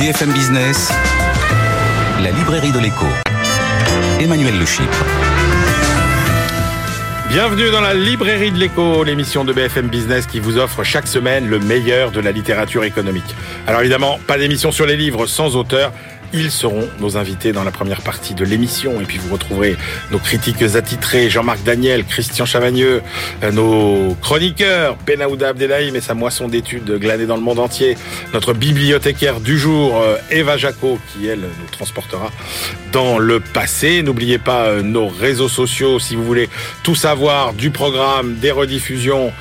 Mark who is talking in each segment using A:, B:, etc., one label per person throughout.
A: BFM Business, la librairie de l'écho. Emmanuel Le.
B: Bienvenue dans la librairie de l'écho, l'émission de BFM Business qui vous offre chaque semaine le meilleur de la littérature économique. Alors évidemment, pas d'émission sur les livres sans auteur, ils seront nos invités dans la première partie de l'émission. Et puis vous retrouverez nos critiques attitrés, Jean-Marc Daniel, Christian Chavagneux, euh, nos chroniqueurs, Benaouda Abdelhaim et sa moisson d'études glanée dans le monde entier, notre bibliothécaire du jour, euh, Eva Jaco, qui elle nous transportera dans le passé. N'oubliez pas euh, nos réseaux sociaux si vous voulez tout savoir du programme, des rediffusions.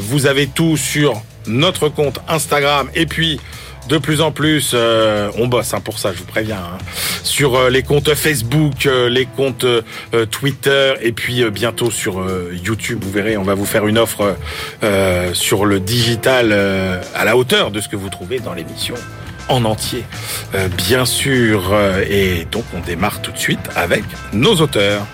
B: vous avez tout sur notre compte Instagram et puis de plus en plus, euh, on bosse hein, pour ça, je vous préviens, hein. sur euh, les comptes Facebook, euh, les comptes Twitter et puis bientôt sur YouTube. Vous verrez, on va vous faire une offre sur le digital à la hauteur de ce que vous trouvez dans l'émission en entier, bien sûr. et donc, on démarre tout de suite avec nos auteurs.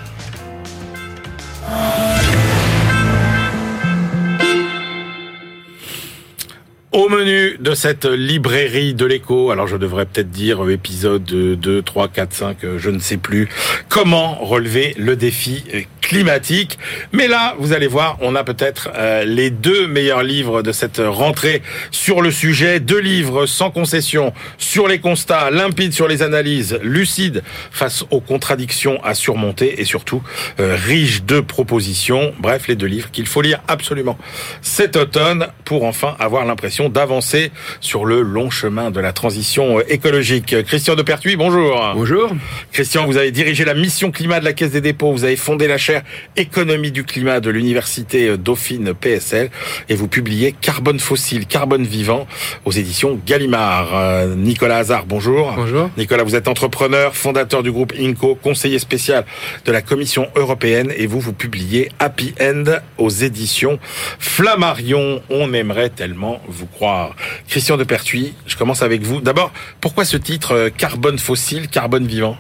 B: Au menu de cette librairie de l'écho, alors je devrais peut-être dire épisode 2, 3, 4, 5, je ne sais plus, comment relever le défi climatique. Mais là, vous allez voir, on a peut-être euh, les deux meilleurs livres de cette rentrée sur le sujet. Deux livres sans concession sur les constats, limpides sur les analyses, lucides face aux contradictions à surmonter et surtout euh, riches de propositions. Bref, les deux livres qu'il faut lire absolument cet automne pour enfin avoir l'impression d'avancer sur le long chemin de la transition écologique. Christian de Pertuis, bonjour.
C: Bonjour.
B: Christian, vous avez dirigé la mission climat de la Caisse des dépôts, vous avez fondé la chaire économie du climat de l'université Dauphine PSL et vous publiez Carbone fossile, carbone vivant aux éditions Gallimard. Euh, Nicolas Hazard, bonjour.
C: Bonjour.
B: Nicolas, vous êtes entrepreneur, fondateur du groupe INCO, conseiller spécial de la Commission européenne et vous, vous publiez Happy End aux éditions Flammarion. On aimerait tellement vous croire. Christian de Pertuis, je commence avec vous. D'abord, pourquoi ce titre euh, Carbone fossile, carbone vivant?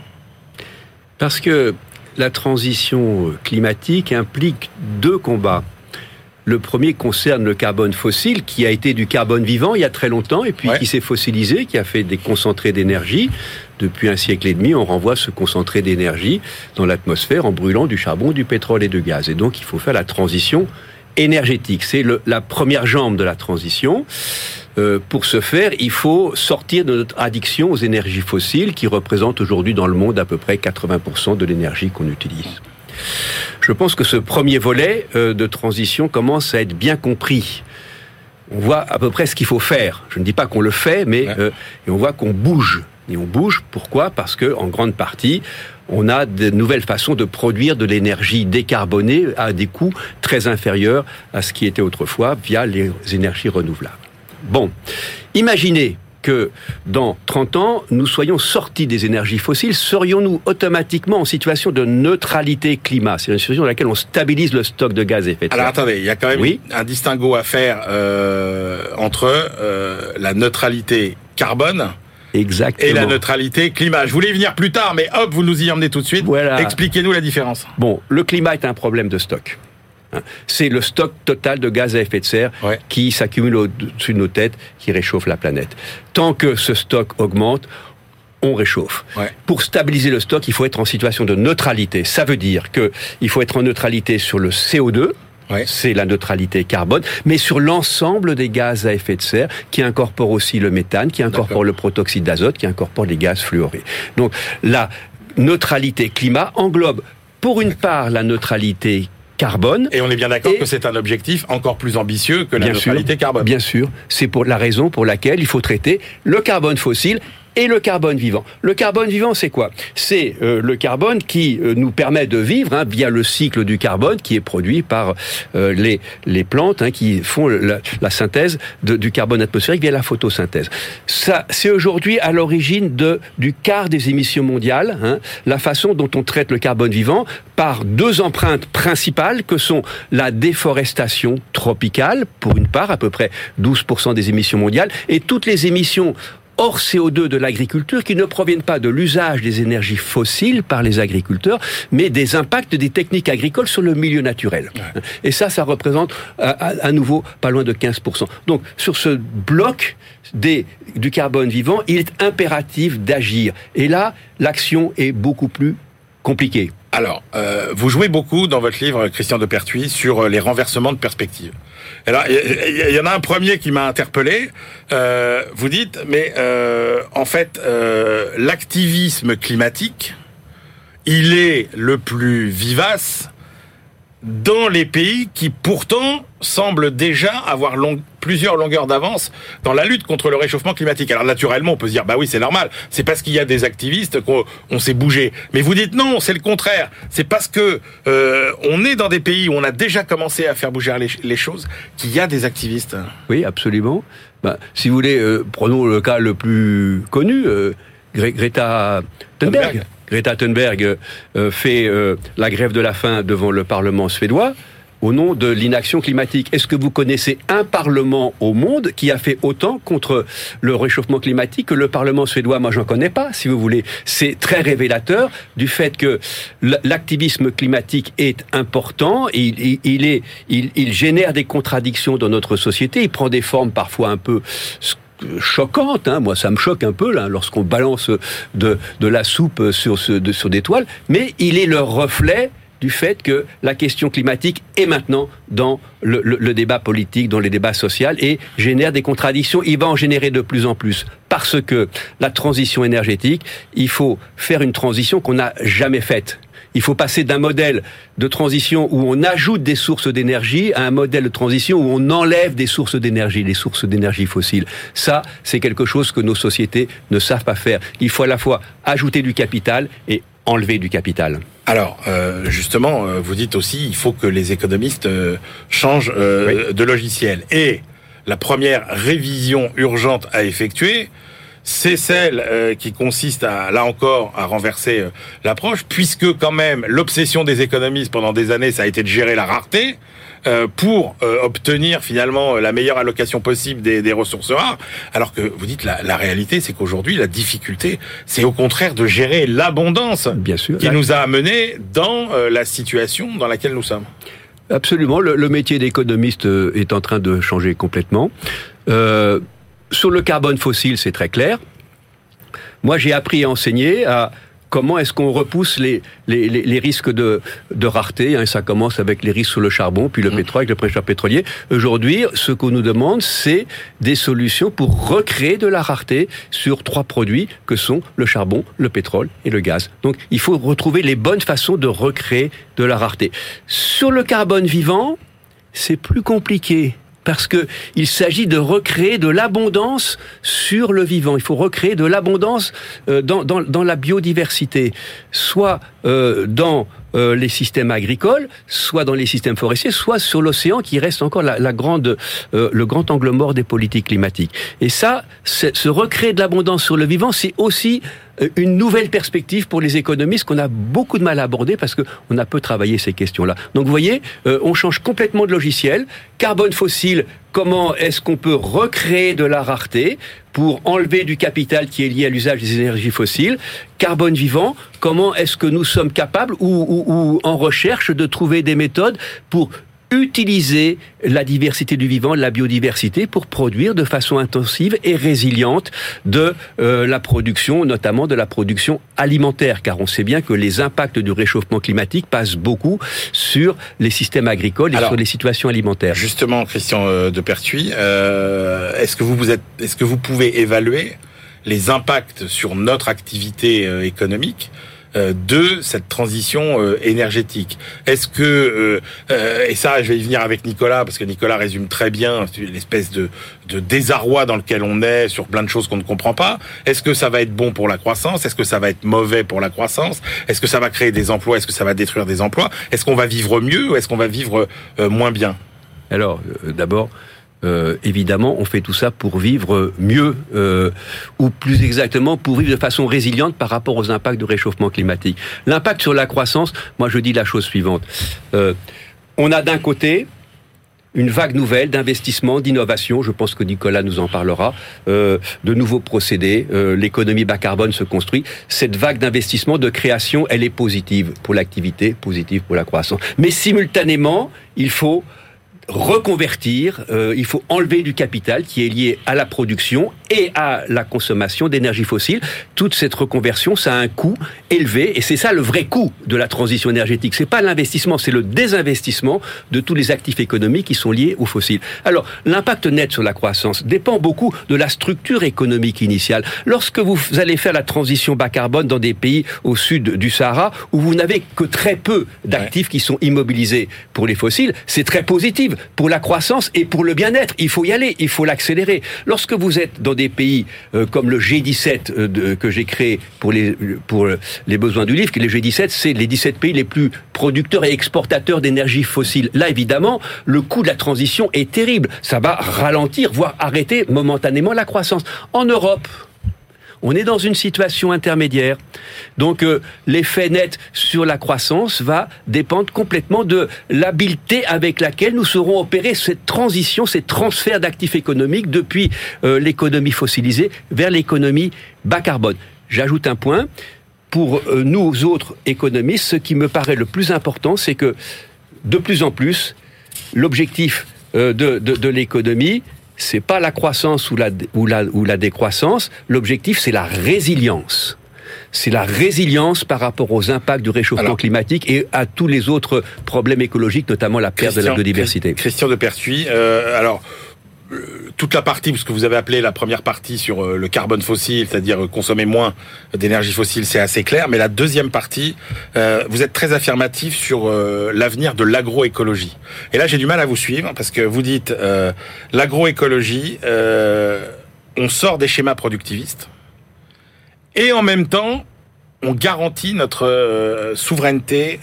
C: Parce que la transition climatique implique deux combats. Le premier concerne le carbone fossile, qui a été du carbone vivant il y a très longtemps, et puis qui s'est fossilisé, qui a fait des concentrés d'énergie. Depuis un siècle et demi, on renvoie ce concentré d'énergie dans l'atmosphère en brûlant du charbon, du pétrole et du gaz. Et donc, il faut faire la transition énergétique. C'est la première jambe de la transition. Euh, pour ce faire, il faut sortir de notre addiction aux énergies fossiles qui représentent aujourd'hui dans le monde à peu près 80% de l'énergie qu'on utilise. Je pense que ce premier volet euh, de transition commence à être bien compris. On voit à peu près ce qu'il faut faire. Je ne dis pas qu'on le fait, mais euh, et on voit qu'on bouge. Et on bouge. Pourquoi? Parce que en grande partie, on a de nouvelles façons de produire de l'énergie décarbonée à des coûts très inférieurs à ce qui était autrefois via les énergies renouvelables. Bon, imaginez que dans 30 ans, nous soyons sortis des énergies fossiles, serions-nous automatiquement en situation de neutralité climat? C'est une situation dans laquelle on stabilise le stock de gaz à effet de serre.
B: Alors attendez, il y a quand même un distinguo à faire euh, entre euh, la neutralité carbone
C: Exactement.
B: Et la neutralité climat. Je voulais y venir plus tard, mais hop, vous nous y emmenez tout de suite. Voilà. Expliquez-nous la différence.
C: Bon, le climat est un problème de stock. Hein. C'est le stock total de gaz à effet de serre qui s'accumule au-dessus de nos têtes, qui réchauffe la planète. Tant que ce stock augmente, on réchauffe. Pour stabiliser le stock, il faut être en situation de neutralité. Ça veut dire qu'il faut être en neutralité sur le CO2, C'est la neutralité carbone, mais sur l'ensemble des gaz à effet de serre, qui incorporent aussi le méthane, qui incorporent le protoxyde d'azote, qui incorporent les gaz fluorés. Donc la neutralité climat englobe pour une part la neutralité carbone.
B: Et on est bien d'accord que c'est un objectif encore plus ambitieux que la neutralité carbone.
C: Bien sûr, c'est pour la raison pour laquelle il faut traiter le carbone fossile et le carbone vivant. Le carbone vivant, c'est quoi? C'est euh, le carbone qui euh, nous permet de vivre hein, via le cycle du carbone qui est produit par euh, les, les plantes hein, qui font la, synthèse du carbone atmosphérique via la photosynthèse. Ça, c'est aujourd'hui à l'origine de du quart des émissions mondiales. Hein, la façon dont on traite le carbone vivant par deux empreintes principales que sont la déforestation tropicale pour une part à peu près 12% des émissions mondiales et toutes les émissions hors CO2 de l'agriculture qui ne proviennent pas de l'usage des énergies fossiles par les agriculteurs, mais des impacts des techniques agricoles sur le milieu naturel. Et ça, ça représente à, nouveau pas loin de 15%. Donc sur ce bloc des, du carbone vivant, il est impératif d'agir. Et là, l'action est beaucoup plus compliquée.
B: Alors, euh, vous jouez beaucoup dans votre livre, Christian de Pertuis, sur euh, les renversements de perspective. Alors, il y, en a un premier qui m'a interpellé. Euh, vous dites, mais euh, en fait, euh, l'activisme climatique, il est le plus vivace dans les pays qui pourtant semblent déjà avoir plusieurs longueurs d'avance dans la lutte contre le réchauffement climatique. Alors naturellement, on peut se dire bah oui, c'est normal, c'est parce qu'il y a des activistes qu'on s'est bougé. Mais vous dites non, c'est le contraire. C'est parce que euh, on est dans des pays où on a déjà commencé à faire bouger les, choses qu'il y a des activistes.
C: Oui, absolument. Bah, si vous voulez, euh, prenons le cas le plus connu, euh, Greta Thunberg. Greta Thunberg fait la grève de la faim devant le Parlement suédois au nom de l'inaction climatique. Est-ce que vous connaissez un Parlement au monde qui a fait autant contre le réchauffement climatique que le Parlement suédois? Moi, j'en connais pas, si vous voulez. C'est très révélateur du fait que l'activisme climatique est important. Il, il, est, il, génère des contradictions dans notre société. Il prend des formes parfois un peu choquante. Hein. Moi, ça me choque un peu lorsqu'on balance de, la soupe sur, sur des toiles. Mais il est le reflet du fait que la question climatique est maintenant dans le, le, débat politique, dans les débats sociaux et génère des contradictions. Il va en générer de plus en plus parce que la transition énergétique, il faut faire une transition qu'on n'a jamais faite. Il faut passer d'un modèle de transition où on ajoute des sources d'énergie à un modèle de transition où on enlève des sources d'énergie, les sources d'énergie fossiles. Ça, c'est quelque chose que nos sociétés ne savent pas faire. Il faut à la fois ajouter du capital et enlever du capital.
B: Alors, euh, justement, euh, vous dites aussi, il faut que les économistes euh, changent de logiciel. Et la première révision urgente à effectuer, c'est celle euh, qui consiste à, là encore, à renverser l'approche, puisque quand même l'obsession des économistes pendant des années, ça a été de gérer la rareté pour obtenir finalement la meilleure allocation possible des, ressources rares. Alors que vous dites la, la réalité, c'est qu'aujourd'hui la difficulté, c'est au contraire de gérer l'abondance,
C: bien sûr,
B: qui nous a amenés dans la situation dans laquelle nous sommes.
C: Absolument, le, le métier d'économiste est en train de changer complètement. Euh, sur le carbone fossile, c'est très clair. Moi, j'ai appris à enseigner à comment est-ce qu'on repousse les, les, risques de, de rareté. Hein, ça commence avec les risques sur le charbon, puis le mmh. pétrole avec le pressure pétrolier. Aujourd'hui, ce qu'on nous demande, c'est des solutions pour recréer de la rareté sur trois produits que sont le charbon, le pétrole et le gaz. Donc, il faut retrouver les bonnes façons de recréer de la rareté. Sur le carbone vivant, c'est plus compliqué parce que il s'agit de recréer de l'abondance sur le vivant. Il faut recréer de l'abondance euh, dans, la biodiversité, soit euh, dans euh, les systèmes agricoles, soit dans les systèmes forestiers, soit sur l'océan qui reste encore la, grande, euh, le grand angle mort des politiques climatiques. Et ça, se recréer de l'abondance sur le vivant, c'est aussi euh, une nouvelle perspective pour les économistes qu'on a beaucoup de mal à aborder parce qu'on a peu travaillé ces questions-là. Donc vous voyez, on change complètement de logiciel. Carbone fossile, comment est-ce qu'on peut recréer de la rareté pour enlever du capital qui est lié à l'usage des énergies fossiles, carbone vivant, comment est-ce que nous sommes capables ou, ou, en recherche de trouver des méthodes pour utiliser la diversité du vivant, la biodiversité, pour produire de façon intensive et résiliente de euh, la production, notamment de la production alimentaire, car on sait bien que les impacts du réchauffement climatique passent beaucoup sur les systèmes agricoles et sur les situations alimentaires.
B: Justement, Christian euh, de Pertuis, euh, est-ce que vous, vous êtes, est-ce que vous pouvez évaluer les impacts sur notre activité économique euh, de cette transition euh, énergétique. Est-ce que euh, et ça, je vais y venir avec Nicolas parce que Nicolas résume très bien l'espèce de, de désarroi dans lequel on est sur plein de choses qu'on ne comprend pas. Est-ce que ça va être bon pour la croissance? Est-ce que ça va être mauvais pour la croissance? Est-ce que ça va créer des emplois? Est-ce que ça va détruire des emplois? Est-ce qu'on va vivre mieux ou est-ce qu'on va vivre moins bien?
C: Alors, d'abord, euh, évidemment, on fait tout ça pour vivre mieux, euh, ou plus exactement, pour vivre de façon résiliente par rapport aux impacts du réchauffement climatique. L'impact sur la croissance, moi je dis la chose suivante. Euh, on a d'un côté une vague nouvelle d'investissement, d'innovation. Je pense que Nicolas nous en parlera. Euh, de nouveaux procédés. Euh, l'économie bas carbone se construit. Cette vague d'investissement, de création, elle est positive pour l'activité, positive pour la croissance. Mais simultanément, il faut reconvertir, euh, il faut enlever du capital qui est lié à la production et à la consommation d'énergie fossile. Toute cette reconversion, ça a un coût élevé et c'est ça le vrai coût de la transition énergétique. C'est pas l'investissement, c'est le désinvestissement de tous les actifs économiques qui sont liés aux fossiles. Alors, l'impact net sur la croissance dépend beaucoup de la structure économique initiale. Lorsque vous allez faire la transition bas carbone dans des pays au sud du Sahara où vous n'avez que très peu d'actifs qui sont immobilisés pour les fossiles, c'est très positif pour la croissance et pour le bien-être. Il faut y aller, il faut l'accélérer. Lorsque vous êtes dans des pays euh, comme le G17 euh, que j'ai créé pour les, pour les besoins du livre, que les G17, c'est les 17 pays les plus producteurs et exportateurs d'énergie fossile. Là, évidemment, le coût de la transition est terrible. Ça va ralentir, voire arrêter momentanément la croissance. En Europe, on est dans une situation intermédiaire. Donc euh, l'effet net sur la croissance va dépendre complètement de l'habileté avec laquelle nous serons opérer cette transition, ces transferts d'actifs économiques depuis euh, l'économie fossilisée vers l'économie bas carbone. J'ajoute un point. Pour euh, nous autres économistes, ce qui me paraît le plus important, c'est que de plus en plus, l'objectif de, de l'économie, c'est pas la croissance ou la, ou la, ou la décroissance. L'objectif, c'est la résilience. C'est la résilience par rapport aux impacts du réchauffement climatique et à tous les autres problèmes écologiques, notamment la perte de la biodiversité.
B: Christian de Pertuis, euh, alors toute la partie, ce que vous avez appelé la première partie sur euh, le carbone fossile, c'est-à-dire euh, consommer moins d'énergie fossile, c'est assez clair. Mais la deuxième partie, vous êtes très affirmatif sur l'avenir de l'agroécologie. Et là, j'ai du mal à vous suivre parce que vous dites l'agroécologie, on sort des schémas productivistes et en même temps, on garantit notre souveraineté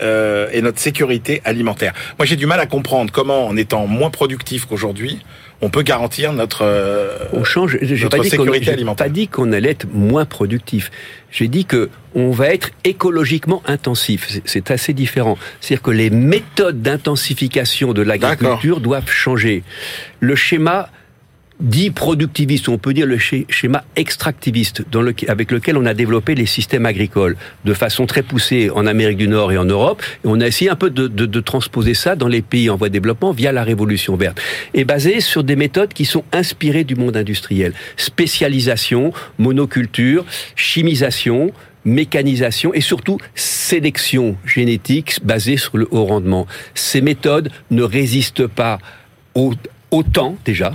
B: et notre sécurité alimentaire. Moi, j'ai du mal à comprendre comment, en étant moins productif qu'aujourd'hui, on peut garantir notre, euh,
C: on change,
B: notre pas sécurité alimentaire.
C: pas dit qu'on allait être moins productif. J'ai dit que on va être écologiquement intensif. C'est assez différent. C'est-à-dire que les méthodes d'intensification de l'agriculture doivent changer. Le schéma dit productiviste, on peut dire le schéma extractiviste dans le, avec lequel on a développé les systèmes agricoles de façon très poussée en Amérique du Nord et en Europe. Et on a essayé un peu de, de, de transposer ça dans les pays en voie de développement via la révolution verte. Et basé sur des méthodes qui sont inspirées du monde industriel. Spécialisation, monoculture, chimisation, mécanisation et surtout sélection génétique basée sur le haut Ces méthodes ne résistent pas au, au temps déjà,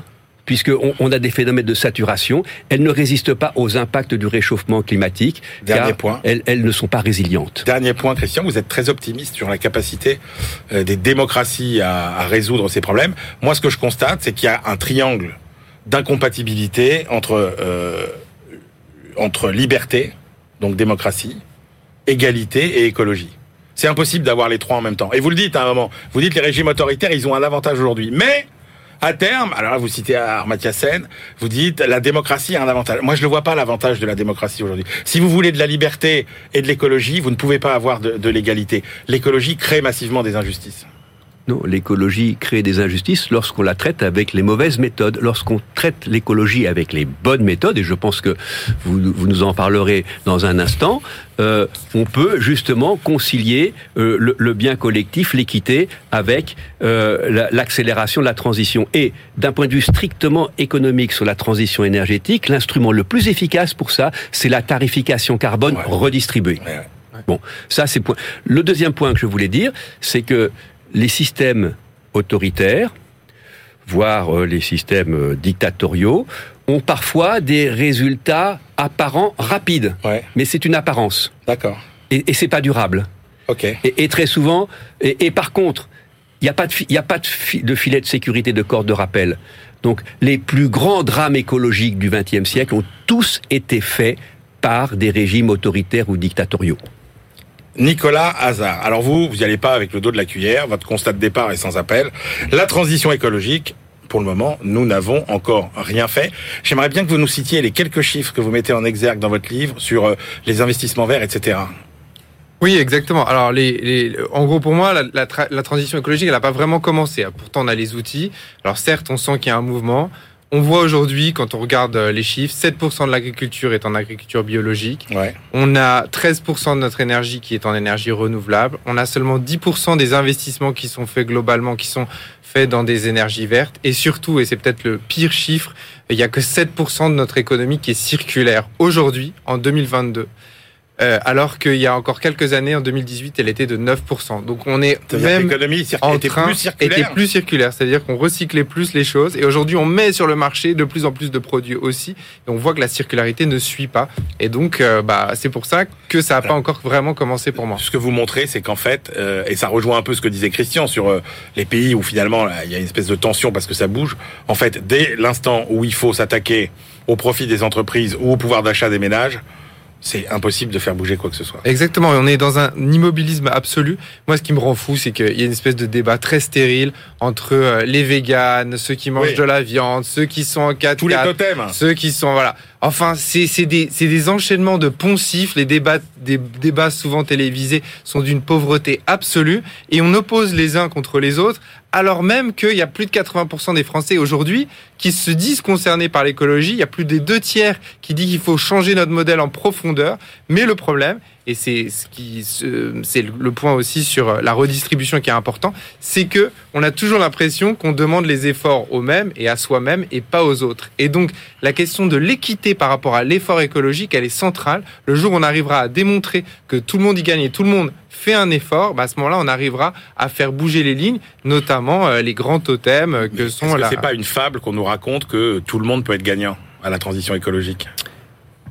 C: puisqu'on on a des phénomènes de saturation. Elles ne résistent pas aux impacts du réchauffement climatique.
B: Dernier point.
C: Elles, elles, ne sont pas résilientes.
B: Dernier point, Christian, vous êtes très optimiste sur la capacité euh, des démocraties à, à résoudre ces problèmes. Moi, ce que je constate, c'est qu'il y a un triangle d'incompatibilité entre euh, entre liberté, donc démocratie, égalité et écologie. C'est impossible d'avoir les trois en même temps. Et vous le dites à un moment, vous dites les régimes autoritaires, ils ont un avantage aujourd'hui. Mais à terme, alors là, vous citez Armatia Sen, vous dites la démocratie a un avantage. Moi, je ne vois pas l'avantage de la démocratie aujourd'hui. Si vous voulez de la liberté et de l'écologie, vous ne pouvez pas avoir de, de l'égalité. L'écologie crée massivement des injustices.
C: Non, l'écologie crée des injustices lorsqu'on la traite avec les mauvaises méthodes. Lorsqu'on traite l'écologie avec les bonnes méthodes, et je pense que vous, vous nous en parlerez dans un instant, euh, on peut justement concilier euh, le, le, bien collectif, l'équité, avec euh, l'accélération de la transition. Et d'un point de vue strictement économique sur la transition énergétique, l'instrument le plus efficace pour ça, c'est la tarification carbone ouais. redistribuée. Ouais. Bon, ça c'est point. Le deuxième point que je voulais dire, c'est que les systèmes autoritaires, voire euh, les systèmes euh, dictatoriaux, ont parfois des résultats apparents rapides.
B: Ouais.
C: Mais c'est une apparence.
B: D'accord.
C: Et, et c'est pas durable.
B: Ok.
C: Et, et très souvent, et, et par contre, il n'y a pas, de, y a pas de, fi, de filet de sécurité, de corde de rappel. Donc, les plus grands drames écologiques du XXe siècle ont tous été faits par des régimes autoritaires ou dictatoriaux.
B: Nicolas Hazard. Alors vous, vous n'y allez pas avec le dos de la cuillère, votre constat de départ est sans appel. La transition écologique, pour le moment, nous n'avons encore rien fait. J'aimerais bien que vous nous citiez les quelques chiffres que vous mettez en exergue dans votre livre sur les investissements verts, etc.
D: Oui, exactement. Alors, les, en gros, pour moi, la, la transition écologique, elle n'a pas vraiment commencé. Pourtant, on a les outils. Alors, certes, on sent qu'il y a un mouvement. On voit aujourd'hui, quand on regarde euh, les chiffres, 7% de l'agriculture est en agriculture biologique.
B: Ouais.
D: On a 13% de notre énergie qui est en énergie renouvelable. On a seulement 10% des investissements qui sont faits globalement, qui sont faits dans des énergies vertes. Et surtout, et c'est peut-être le pire chiffre, il n'y a que 7% de notre économie qui est circulaire aujourd'hui, en 2022. Euh, alors qu'il y a encore quelques années, en 2018, elle était de 9%. Donc on est même
B: l'économie en train, plus circulaire.
D: était plus circulaire, c'est-à-dire qu'on recyclait plus les choses. Et aujourd'hui, on met sur le marché de plus en plus de produits aussi. Et on voit que la circularité ne suit pas. Et donc, euh, bah, c'est pour ça que ça n'a pas encore vraiment commencé pour moi.
B: Ce que vous montrez, c'est qu'en fait, euh, et ça rejoint un peu ce que disait Christian sur les pays où finalement il y a une espèce de tension parce que ça bouge. En fait, dès l'instant où il faut s'attaquer au profit des entreprises ou au pouvoir d'achat des ménages, c'est impossible de faire bouger quoi que ce soit.
D: Exactement, on est dans un immobilisme absolu. Moi, ce qui me rend fou, c'est qu'il y a une espèce de débat très stérile entre euh, les véganes, ceux qui mangent de la viande, ceux qui sont en 4
B: Tous les totems.
D: Ceux qui sont, voilà. Enfin, c'est des, des enchaînements de poncifs. Les débats, des débats souvent télévisés sont d'une pauvreté absolue. Et on oppose les uns contre les autres, alors même qu'il y a plus de 80% des Français aujourd'hui qui se disent concernés par l'écologie. Il y a plus des deux tiers qui disent qu'il faut changer notre modèle en profondeur. Mais le problème, et c'est ce qui c'est le point aussi sur la redistribution qui est important, c'est que on a toujours l'impression qu'on demande les efforts aux mêmes et à soi-même et pas aux autres. Et donc la question de l'équité par rapport à l'effort écologique, elle est centrale. Le jour où on arrivera à démontrer que tout le monde y gagne et tout le monde fait un effort, bah à ce moment-là, on arrivera à faire bouger les lignes, notamment euh, les grands totems que sont
B: là. C'est pas une fable qu'on nous raconte que tout le monde peut être gagnant à la transition écologique?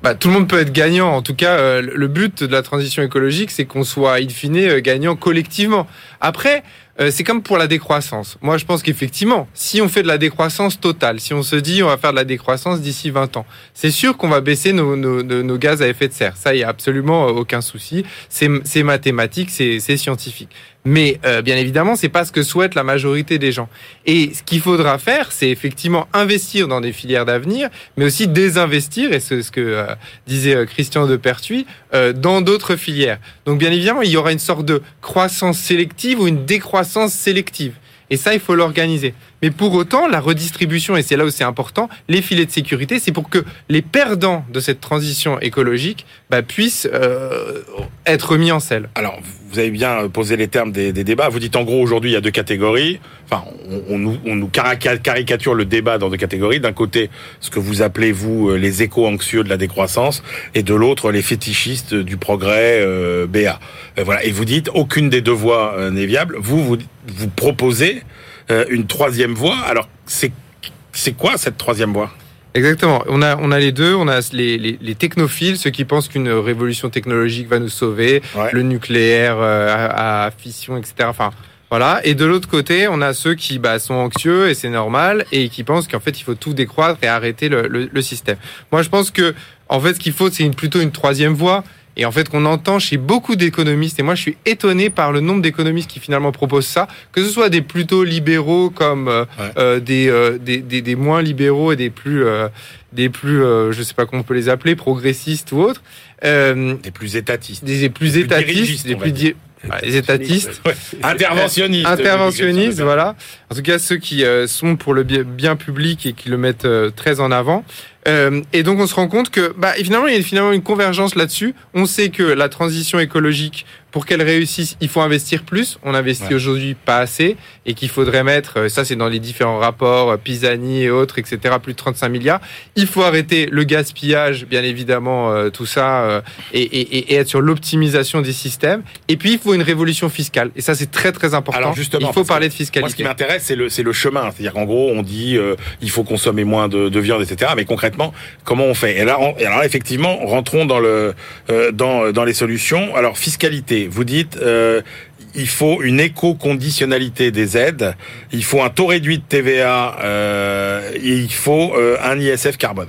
D: Bah, tout le monde peut être gagnant. En tout cas, euh, le but de la transition écologique, c'est qu'on soit, in fine, euh, gagnant collectivement. Après, euh, c'est comme pour la décroissance. Moi, je pense qu'effectivement, si on fait de la décroissance totale, si on se dit on va faire de la décroissance d'ici 20 ans, c'est sûr qu'on va baisser nos, nos, nos, gaz à effet de serre. Ça, il y a absolument aucun souci. C'est mathématique, c'est scientifique. Mais euh, bien évidemment, c'est pas ce que souhaite la majorité des gens. Et ce qu'il faudra faire, c'est effectivement investir dans des filières d'avenir, mais aussi désinvestir, et c'est ce que euh, disait euh, Christian de Pertuis, dans d'autres filières. Donc bien évidemment, il y aura une sorte de croissance sélective ou une décroissance sélective. Et ça, il faut l'organiser. Mais pour autant, la redistribution, et c'est là où c'est important, les filets de sécurité, c'est pour que les perdants de cette transition écologique bah, puissent euh, être mis en selle.
B: Alors, vous avez bien posé les termes des, débats. Vous dites en gros, aujourd'hui, il y a deux catégories. Enfin, on, nous, on nous caricature le débat dans deux catégories. D'un côté, ce que vous appelez, vous, euh, les éco-anxieux de la décroissance, et de l'autre, les fétichistes du progrès euh, BA. Euh, voilà. Et vous dites, aucune des deux voies n'est viable. Vous, vous, vous proposez euh, une troisième voie. Alors, c'est c'est quoi cette troisième voie?
D: Exactement. On a, on a les deux. On a les, les, technophiles, ceux qui pensent qu'une révolution technologique va nous sauver, le nucléaire euh, à, fission, etc. Enfin, voilà. Et de l'autre côté, on a ceux qui bah, sont anxieux et c'est normal et qui pensent qu'en fait il faut tout décroître et arrêter le, le, le système. Moi, je pense que en fait, ce qu'il faut, c'est une, plutôt une troisième voie et en fait qu'on entend chez beaucoup d'économistes, et moi je suis étonné par le nombre d'économistes qui finalement proposent ça, que ce soit des plutôt libéraux comme euh, euh, euh, des, des, des, moins libéraux et des plus, des plus je sais pas comment on peut les appeler, progressistes ou autres.
B: des plus étatistes.
D: Des, plus étatistes, des plus les étatistes,
B: interventionnistes,
D: interventionnistes, voilà. En tout cas, ceux qui sont pour le bien public et qui le mettent très en avant. Euh, et donc on se rend compte que bah, finalement il y a finalement une convergence là-dessus. On sait que la transition écologique pour qu'elle réussisse, il faut investir plus. On investit aujourd'hui pas assez et qu'il faudrait mettre, euh, ça c'est dans les différents rapports, euh, Pisani et autres, etc., plus de 35 milliards. Il faut arrêter le gaspillage, bien évidemment, euh, tout ça, et, et, et, être sur l'optimisation des systèmes. Et puis il faut une révolution fiscale. Et ça c'est très très important. Alors justement, il faut parler de fiscalité. Moi
B: ce qui m'intéresse c'est le, c'est le chemin. C'est-à-dire qu'en gros on dit il faut consommer moins de, de, viande, etc. Mais concrètement, comment on fait? Et là, et alors effectivement, rentrons dans, le, dans, dans les solutions. Alors fiscalité vous dites euh, il faut une éco-conditionnalité des aides, il faut un taux réduit de TVA, euh, et il faut euh, un ISF carbone.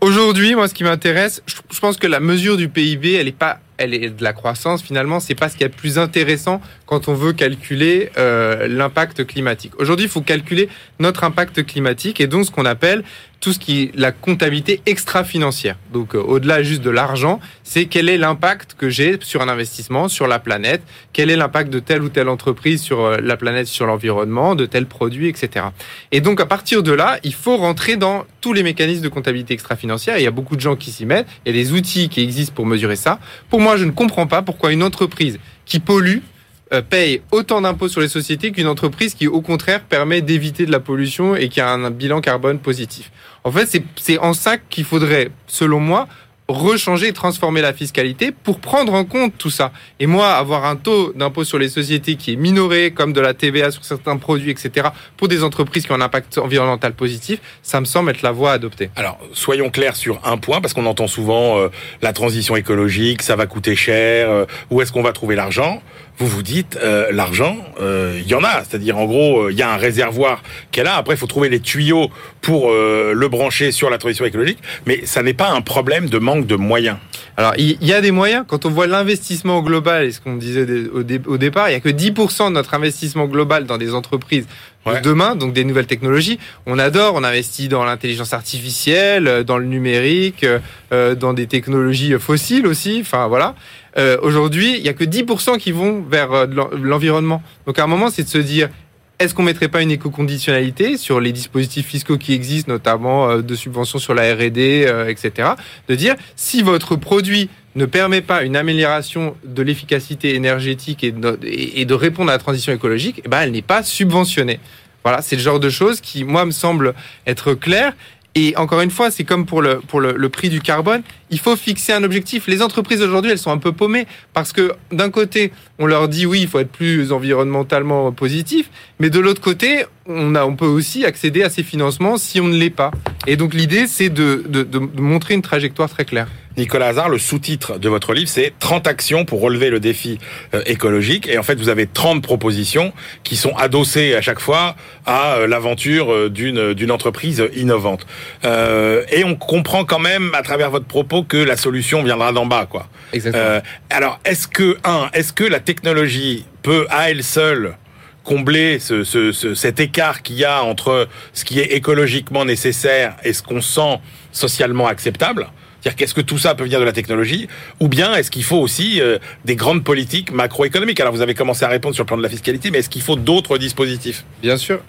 D: Aujourd'hui, moi, ce qui m'intéresse, je pense que la mesure du PIB, elle n'est pas elle est de la croissance. Finalement, c'est pas ce qui est le plus intéressant quand on veut calculer euh, l'impact climatique. Aujourd'hui, il faut calculer notre impact climatique et donc ce qu'on appelle tout ce qui est la comptabilité extra-financière. Donc euh, au-delà juste de l'argent, c'est quel est l'impact que j'ai sur un investissement, sur la planète, quel est l'impact de telle ou telle entreprise sur euh, la planète, sur l'environnement, de tel produit, etc. Et donc à partir de là, il faut rentrer dans tous les mécanismes de comptabilité extra-financière. Il y a beaucoup de gens qui s'y mettent, il y a des outils qui existent pour mesurer ça. Pour je ne comprends pas pourquoi une entreprise qui pollue euh, paye autant d'impôts sur les sociétés qu'une entreprise qui, au contraire, permet d'éviter de la pollution et qui a un bilan carbone positif. En fait, c'est en ça qu'il faudrait, selon moi, rechanger et transformer la fiscalité pour prendre en compte tout ça. Et moi, avoir un taux d'impôt sur les sociétés qui est minoré, comme de la TVA sur certains produits, etc., pour des entreprises qui ont un impact environnemental positif, ça me semble être la voie à adopter.
B: Alors, soyons clairs sur un point, parce qu'on entend souvent euh, la transition écologique, ça va coûter cher, euh, où est-ce qu'on va trouver l'argent? Vous vous dites euh, l'argent, il y en a, c'est-à-dire en gros il y a un réservoir est là. Après il faut trouver les tuyaux pour le brancher sur la transition écologique, mais ça n'est pas un problème de manque de moyens
D: Alors, il y a des moyens. Quand on voit l'investissement global, et ce qu'on disait au, départ, il n'y a que 10% de notre investissement global dans des entreprises de demain, donc des nouvelles technologies. On adore, on investit dans l'intelligence artificielle, euh, dans le numérique, euh, dans des technologies fossiles aussi. Enfin, voilà. Euh, aujourd'hui, il n'y a que 10% qui vont vers l'environnement. Donc, à un moment, c'est de se dire, est-ce qu'on mettrait pas une éco-conditionnalité sur les dispositifs fiscaux qui existent, notamment euh, de subventions sur la R&D, euh, etc. De dire si votre produit ne permet pas une amélioration de l'efficacité énergétique et de, répondre à la transition écologique, eh ben elle n'est pas subventionnée. Voilà, c'est le genre de choses qui, moi, me semble être clair et encore une fois, c'est comme pour le, pour le, prix du carbone, il faut fixer un objectif. Les entreprises aujourd'hui, elles sont un peu paumées parce que d'un côté, on leur dit oui, il faut être plus environnementalement positif, mais de l'autre côté, on, a, on peut aussi accéder à ces financements si on ne l'est pas. Et donc l'idée, c'est de, de, de montrer une trajectoire très claire.
B: Nicolas Hazard, le sous-titre de votre livre, c'est 30 actions pour relever le défi euh, écologique. Et en fait, vous avez 30 propositions qui sont adossées à chaque fois à euh, l'aventure euh, d'une d'une entreprise innovante. et on comprend quand même à travers votre propos que la solution viendra d'en bas, quoi.
D: Exactement.
B: alors, est-ce que un, est-ce que la technologie peut à elle seule combler ce, ce, cet écart qu'il y a entre ce qui est écologiquement nécessaire et ce qu'on sent socialement acceptable? C'est-à-dire qu'est-ce que tout ça peut venir de la technologie? Ou bien est-ce qu'il faut aussi euh, des grandes politiques macroéconomiques? Alors vous avez commencé à répondre sur le plan de la fiscalité, mais est-ce qu'il faut d'autres dispositifs?
D: Bien sûr.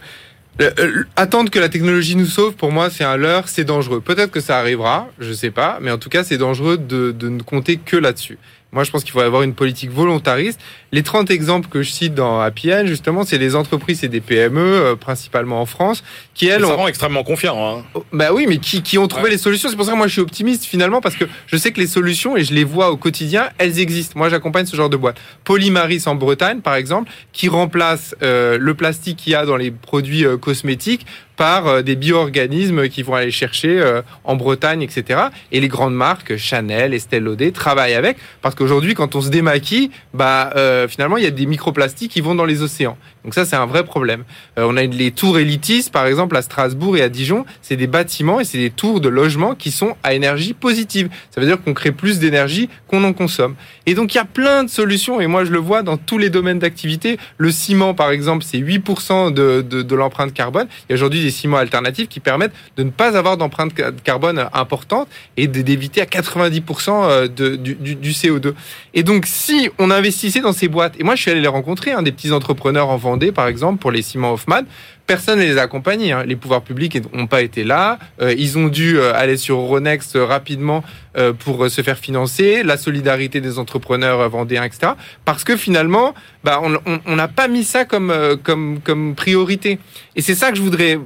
D: Euh, attendre que la technologie nous sauve, pour moi, c'est un leurre, c'est dangereux. Peut-être que ça arrivera, je sais pas, mais en tout cas, c'est dangereux de, de ne compter que là-dessus. Moi, je pense qu'il faut avoir une politique volontariste. Les 30 exemples que je cite dans Happy justement, c'est des entreprises et des PME, euh, principalement en France, qui elles
B: ça ont... rend extrêmement confiant. Hein.
D: Oh, bah oui, mais qui, qui ont trouvé les solutions. C'est pour ça que moi, je suis optimiste finalement, parce que je sais que les solutions, et je les vois au quotidien, elles existent. Moi, j'accompagne ce genre de boîte. Polymaris en Bretagne, par exemple, qui remplace euh, le plastique qu'il y a dans les produits euh, cosmétiques par euh, des bio-organismes qui vont aller chercher euh, en Bretagne, etc. Et les grandes marques, Chanel, Estée Lauder, travaillent avec, parce qu'aujourd'hui, quand on se démaquille, bah euh, finalement, il y a des microplastiques qui vont dans les océans. Donc ça, c'est un vrai problème. on a les tours Elitis, par exemple, à Strasbourg et à Dijon. C'est des bâtiments et c'est des tours de logement qui sont à énergie positive. Ça veut dire qu'on crée plus d'énergie qu'on en consomme. Et donc, il y a plein de solutions. Et moi, je le vois dans tous les domaines d'activité. Le ciment, par exemple, c'est 8% de, de, de l'empreinte carbone. Il y a aujourd'hui des ciments alternatifs qui permettent de ne pas avoir d'empreinte carbone importante et d'éviter à 90% euh, de, du, du, CO2. Et donc, si on investissait dans ces boîtes, et moi je suis allé les rencontrer, hein, des petits entrepreneurs en Par exemple, pour les ciments Hoffman, personne ne les a accompagnés. Hein. Les pouvoirs publics n'ont pas été là. Euh, ils ont dû euh, aller sur Ronex euh, rapidement pour se faire financer. La solidarité des entrepreneurs vendéens, etc. Parce que finalement, bah, on n'a pas mis ça comme, comme, comme priorité. Et c'est ça que je voudrais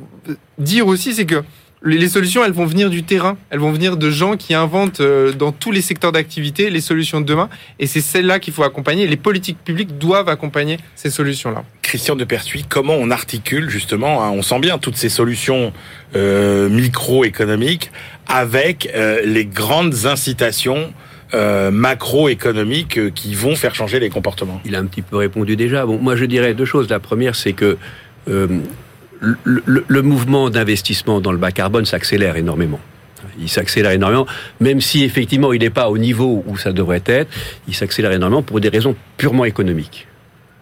D: dire aussi, c'est que les solutions, elles vont venir du terrain, elles vont venir de gens qui inventent euh, dans tous les secteurs d'activité les solutions de demain. Et c'est celles-là qu'il faut accompagner. Les politiques publiques doivent accompagner ces solutions-là.
B: Christian de Pertuis, comment on articule justement, hein, on sent bien toutes ces solutions euh, microéconomiques avec euh, les grandes incitations euh, macroéconomiques qui vont faire changer les comportements?
C: Il a un petit peu répondu déjà. Bon, moi je dirais deux choses. La première, c'est que le, mouvement d'investissement dans le bas carbone s'accélère énormément. Il s'accélère énormément, même si effectivement il n'est pas au niveau où ça devrait être, il s'accélère énormément pour des raisons purement économiques.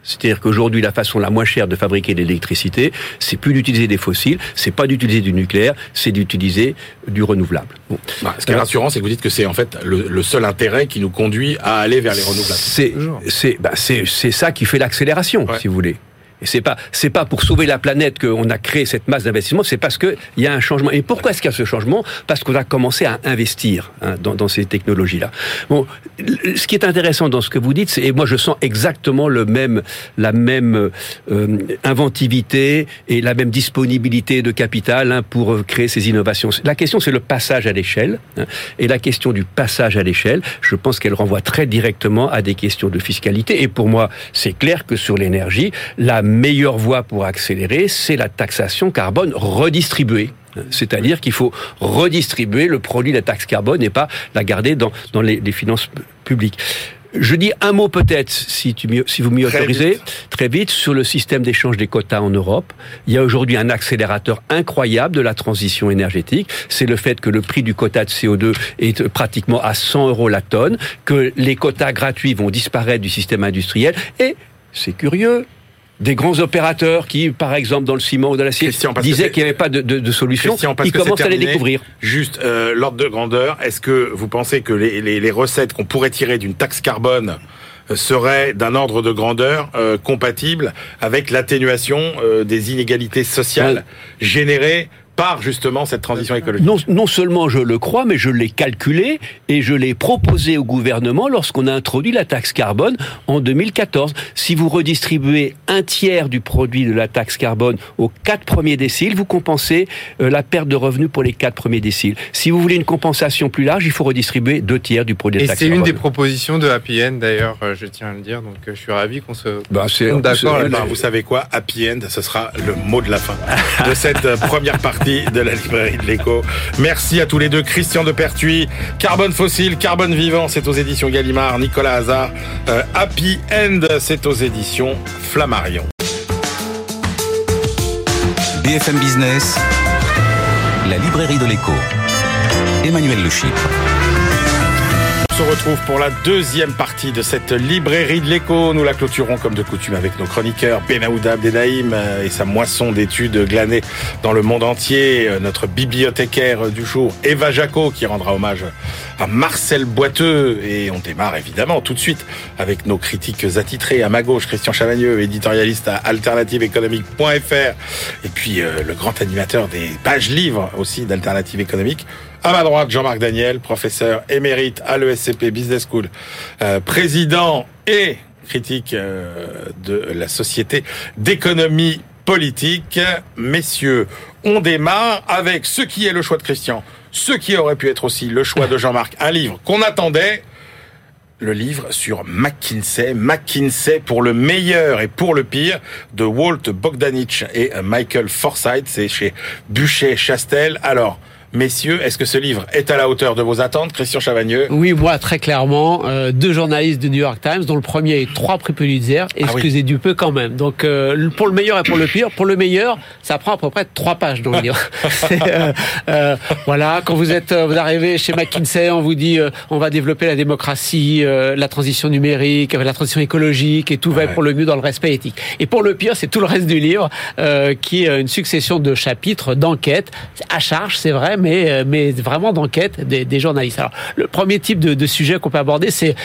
C: C'est-à-dire qu'aujourd'hui, la façon la moins chère de fabriquer de l'électricité, c'est plus d'utiliser des fossiles, c'est pas d'utiliser du nucléaire, c'est d'utiliser du renouvelable.
B: Bon. Bah, ce qui est rassurant, c'est que vous dites que c'est en fait le, seul intérêt qui nous conduit à aller vers les renouvelables.
C: C'est bah, ça qui fait l'accélération, si vous voulez. Et c'est pas c'est pas pour sauver la planète qu'on a créé cette masse d'investissement, c'est parce que il y a un changement. Et pourquoi est-ce qu'il y a ce changement? Parce qu'on a commencé à investir hein, dans, dans, ces technologies-là. Bon, ce qui est intéressant dans ce que vous dites, c'est et moi je sens exactement le même la même euh, inventivité et la même disponibilité de capital hein, pour euh, créer ces innovations. La question c'est le passage à l'échelle. Hein, et la question du passage à l'échelle, je pense qu'elle renvoie très directement à des questions de fiscalité. Et pour moi, c'est clair que sur l'énergie, la meilleure voie pour accélérer, c'est la taxation carbone redistribuée. C'est-à-dire qu'il faut redistribuer le produit de la taxe carbone et pas la garder dans, dans les, les finances publiques. Je dis un mot peut-être, si, tu, si vous m'y autorisez, très vite, sur le système d'échange des quotas en Europe. Il y a aujourd'hui un accélérateur incroyable de la transition énergétique. C'est le fait que le prix du quota de CO2 est pratiquement à 100 euros la tonne, que les quotas gratuits vont disparaître du système industriel. Et, c'est curieux, des grands opérateurs qui, par exemple, dans le ciment ou dans l'acier, disaient qu'il n'y avait pas de, de, de solution, ils commencent à les découvrir.
B: Juste euh, l'ordre de grandeur, est-ce que vous pensez que les, les, les recettes qu'on pourrait tirer d'une taxe carbone euh, seraient d'un ordre de grandeur euh, compatible avec l'atténuation euh, des inégalités sociales générées par justement cette transition écologique.
C: Non, non seulement je le crois, mais je l'ai calculé et je l'ai proposé au gouvernement lorsqu'on a introduit la taxe carbone en 2014. Si vous redistribuez un tiers du produit de la taxe carbone aux quatre premiers déciles, vous compensez euh, la perte de revenus pour les quatre premiers déciles. Si vous voulez une compensation plus large, il faut redistribuer deux tiers du produit de la taxe carbone.
D: Et c'est une des propositions de Happy End d'ailleurs, euh, je tiens à le dire, donc euh, je suis ravi qu'on se
B: bah, d'accord. Bah, vous savez quoi? Happy End, ce sera le mot de la fin de cette première partie de la librairie de l'écho. Merci à tous les deux. Christian de Pertuis, Carbone Fossile, Carbone Vivant, c'est aux éditions Gallimard. Nicolas Hazard, euh, Happy End, c'est aux éditions Flammarion.
A: BFM Business, la librairie de l'écho. Emmanuel Le
B: se retrouve pour la deuxième partie de cette librairie de l'écho. Nous la clôturons comme de coutume avec nos chroniqueurs Benaouda Abdelhaim euh, et sa moisson d'études glanées dans le monde entier. Euh, notre bibliothécaire du jour, Eva Jaco, qui rendra hommage à Marcel Boiteux. Et on démarre évidemment tout de suite avec nos critiques attitrés. À ma gauche, Christian Chavagneux, éditorialiste à alternativeéconomique.fr. Et puis euh, le grand animateur des pages livres aussi d'Alternative économique, à ma droite, Jean-Marc Daniel, professeur émérite à l'ESCP Business School, euh, président et critique euh, de la Société d'économie politique. Messieurs, on démarre avec ce qui est le choix de Christian, ce qui aurait pu être aussi le choix de Jean-Marc, un livre qu'on attendait, le livre sur McKinsey, McKinsey pour le meilleur et pour le pire de Walt Bogdanich et Michael Forsyth, c'est chez Buchet Chastel. Alors, Messieurs, est-ce que ce livre est à la hauteur de vos attentes, Christian Chavagneux?
E: Oui, moi, très clairement. Euh, deux journalistes du New York Times, dont le premier est trois prix Pulitzer. Ah excusez du peu quand même. Donc, euh, pour le meilleur et pour le pire, pour le meilleur, ça prend à peu près trois pages dans le livre. euh, voilà, quand vous êtes, vous arrivez chez McKinsey, on vous dit, on va développer la démocratie, la transition numérique, la transition écologique, et tout va être pour le mieux dans le respect éthique. Et pour le pire, c'est tout le reste du livre, qui est une succession de chapitres, d'enquêtes, à charge, c'est vrai mais, euh, mais vraiment d'enquête des, des, journalistes. Alors, le premier type de, de sujet qu'on peut aborder, c'est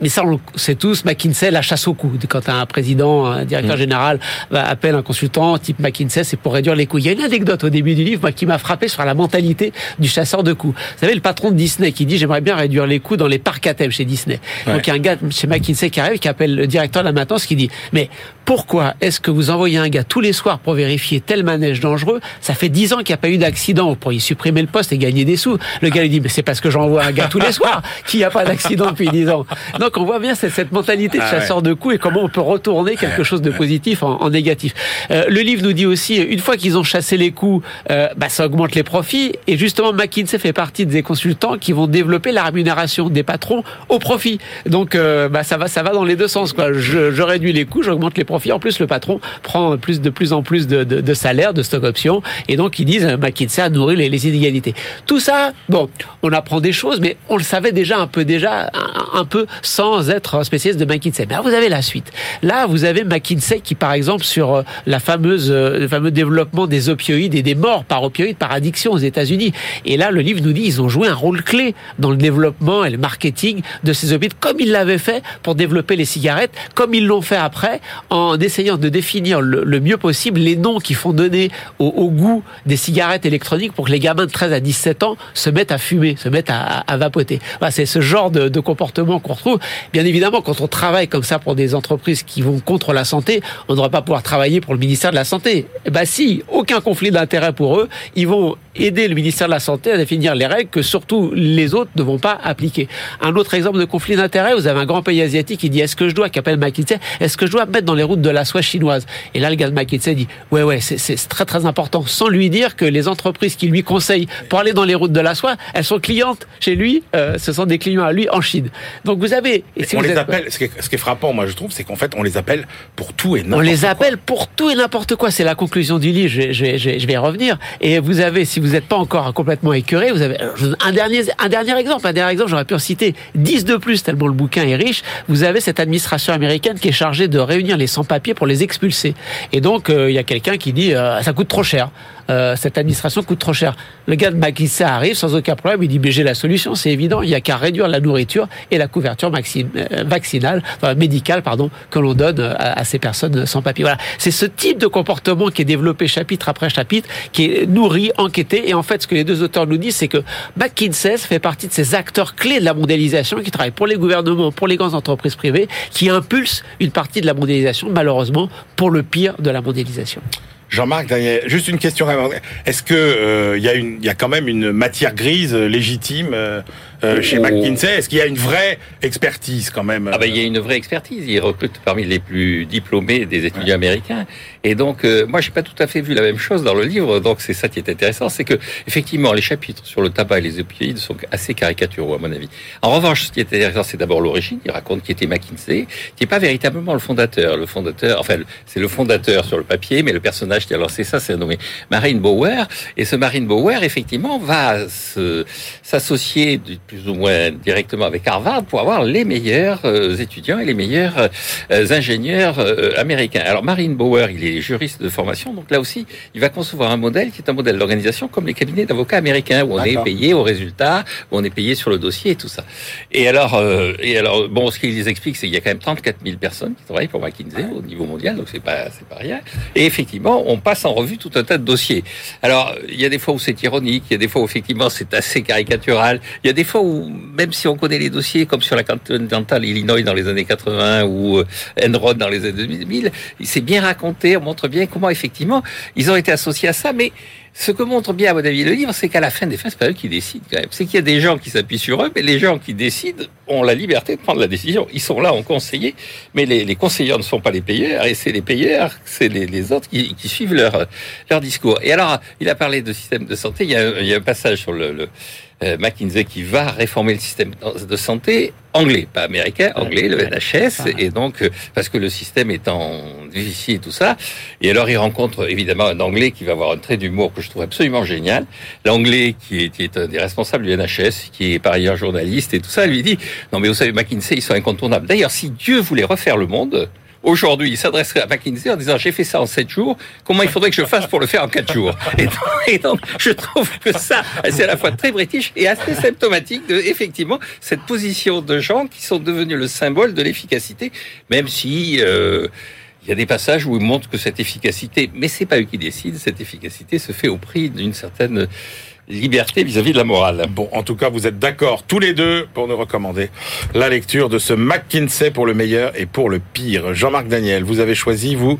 E: mais ça, on le sait tous, McKinsey, la chasse au coût. Quand un président, un directeur mm. général appelle un consultant type McKinsey, c'est pour réduire les coûts. Il y a une anecdote au début du livre moi, qui m'a frappé sur la mentalité du chasseur de coûts. Vous savez, le patron de Disney qui dit j'aimerais bien réduire les coûts dans les parcs à thème chez Disney. Donc il y a un gars chez McKinsey qui arrive, qui appelle le directeur de la maintenance, qui dit mais pourquoi est-ce que vous envoyez un gars tous les soirs pour vérifier tel manège dangereux? Ça fait dix ans qu'il n'y a pas eu d'accident. Vous pourriez supprimer le poste et gagner des sous. Le gars lui dit mais c'est parce que j'envoie un gars tous les soirs qu'il n'y a pas d'accident depuis dix ans. Donc on voit bien cette, cette mentalité de ah chasseur de coups et comment on peut retourner quelque chose de positif en, en négatif. Euh, le livre nous dit aussi, une fois qu'ils ont chassé les coups, euh, bah, ça augmente les profits. Et justement, McKinsey fait partie des consultants qui vont développer la rémunération des patrons au profit. Donc, euh, bah, ça va, ça va dans les deux sens. Quoi. Je, je réduis les coûts, j'augmente les profits En plus, le patron prend de plus en plus de, salaire, de stock options, et donc ils disent McKinsey a nourri les, inégalités. Tout ça, bon, on apprend des choses, mais on le savait déjà un peu déjà, un, peu sans être spécialiste de McKinsey. Mais là, vous avez la suite. Là, vous avez McKinsey qui, par exemple, sur la fameuse, le fameux développement des opioïdes et des morts par opioïdes, par addiction aux États-Unis. Et là, le livre nous dit ils ont joué un rôle clé dans le développement et le marketing de ces opioïdes, comme ils l'avaient fait pour développer les cigarettes, comme ils l'ont fait après, en essayant de définir le, mieux possible les noms qui font donner au, goût des cigarettes électroniques pour que les gamins de 13 à 17 ans se mettent à fumer, se mettent à, vapoter. C'est ce genre de, de comportement qu'on retrouve. Bien évidemment, quand on travaille comme ça pour des entreprises qui vont contre la santé, on ne devrait pas pouvoir travailler pour le ministère de la Santé. Eh ben si, aucun conflit d'intérêt pour eux, ils vont aider le ministère de la Santé à définir les règles que surtout les autres ne vont pas appliquer. Un autre exemple de conflit d'intérêt, vous avez un grand pays asiatique qui dit est-ce que je dois, qui appelle McKinsey, est-ce que je dois mettre dans les routes de la soie chinoise? Et là, le gars de McKinsey dit ouais, ouais, c'est très très important, sans lui dire que les entreprises qui lui conseillent pour aller dans les routes de la soie, elles sont clientes chez lui, euh, ce sont des clients à lui en Chine. Donc vous avez...
B: Et si on vous les êtes... appelle, ce qui, est, ce qui, est, frappant, moi je trouve, c'est qu'en fait, on les appelle pour tout et n'importe
E: quoi. On les appelle pour tout et n'importe quoi, c'est la conclusion du livre, je, je, je, je vais y revenir. Et vous avez, si vous n'êtes pas encore complètement écœuré, vous avez un dernier, un dernier exemple, un dernier exemple, j'aurais pu en citer 10 de plus, tellement le bouquin est riche. Vous avez cette administration américaine qui est chargée de réunir les sans-papiers pour les expulser. Et donc, il euh, y a quelqu'un qui dit, euh, ça coûte trop cher. Euh, cette administration coûte trop cher. Le gars de McKinsey arrive sans aucun problème, il dit mais j'ai la solution, c'est évident, il n'y a qu'à réduire la nourriture et la couverture vaccinale, enfin, médicale pardon, que l'on donne à, à, ces personnes sans papier. Voilà, c'est ce type de comportement qui est développé chapitre après chapitre, qui est nourri, enquêté, et en fait ce que les deux auteurs nous disent, c'est que McKinsey fait partie de ces acteurs clés de la mondialisation qui travaillent pour les gouvernements, pour les grandes entreprises privées, qui impulsent une partie de la mondialisation, malheureusement, pour le pire de la mondialisation.
B: Jean-Marc juste une question. Est-ce que il euh, y a une, il y a quand même une matière grise légitime euh, euh, chez oh. McKinsey? Est-ce qu'il y a une vraie expertise quand même
F: Ah ben il y a une vraie expertise. Ils recrutent parmi les plus diplômés des étudiants ouais. américains. Et donc euh, moi j'ai pas tout à fait vu la même chose dans le livre. Donc c'est ça qui est intéressant, c'est que effectivement les chapitres sur le tabac et les opioïdes sont assez caricaturaux à mon avis. En revanche, ce qui est intéressant, c'est d'abord l'origine. Il raconte qui était McKinsey, qui est pas véritablement le fondateur. Le fondateur, enfin c'est le fondateur sur le papier, mais le personnage qui a lancé ça, c'est nommé Marine Bower. Et ce Marine Bower, effectivement, va s'associer plus ou moins directement avec Harvard pour avoir les meilleurs euh, étudiants et les meilleurs euh, ingénieurs euh, américains. Alors Marine Bower, il est juriste de formation, donc là aussi, il va concevoir un modèle qui est un modèle d'organisation comme les cabinets d'avocats américains, où on est payé au résultat, où on est payé sur le dossier et tout ça. Et alors, et alors bon, ce qu'il les explique, c'est qu'il y a quand même 34 000 personnes qui travaillent pour McKinsey au niveau mondial, donc c'est pas, c'est pas rien. Et effectivement, on passe en revue tout un tas de dossiers. Alors, il y a des fois où c'est ironique, il y a des fois où effectivement c'est assez caricatural, il y a des fois où même si on connaît les dossiers, comme sur la Continental Illinois dans les années 80 ou Enron dans les années 2000, c'est bien raconté, on montre bien comment effectivement ils ont été associés à ça, mais ce que montre bien, à mon avis, le livre, c'est qu'à la fin des fins, c'est pas eux qui décident quand même. C'est qu'il y a des gens qui s'appuient sur eux, mais les gens qui décident ont la liberté de prendre la décision. Ils sont là en conseiller, mais les, les conseillers ne sont pas les payeurs, et c'est les payeurs, c'est les, les, autres qui, qui, suivent leur, leur discours. Et alors, il a parlé de système de santé, il y a, il y a un passage sur le, le euh, McKinsey qui va réformer le système de santé anglais, pas américain, anglais, le NHS, et donc parce que le système est en déficit et tout ça. Et alors il rencontre évidemment un anglais qui va avoir un trait d'humour que je trouve absolument génial. L'anglais qui est, qui est un des responsables du NHS, qui est par ailleurs journaliste et tout ça, lui dit non mais vous savez McKinsey ils sont incontournables. D'ailleurs si Dieu voulait refaire le monde aujourd'hui, il s'adresserait à McKinsey en disant j'ai fait ça en 7 jours, comment il faudrait que je fasse pour le faire en 4 jours? Et donc, je trouve que ça, c'est à la fois très british et assez symptomatique de, effectivement, cette position de gens qui sont devenus le symbole de l'efficacité, même si... Euh, il y a des passages où ils montrent que cette efficacité, mais c'est pas eux qui décident, cette efficacité se fait au prix d'une certaine liberté vis-à-vis -vis de la morale.
B: Bon, en tout cas, vous êtes d'accord tous les deux pour nous recommander la lecture de ce McKinsey pour le meilleur et pour le pire. Jean-Marc Daniel, vous avez choisi, vous,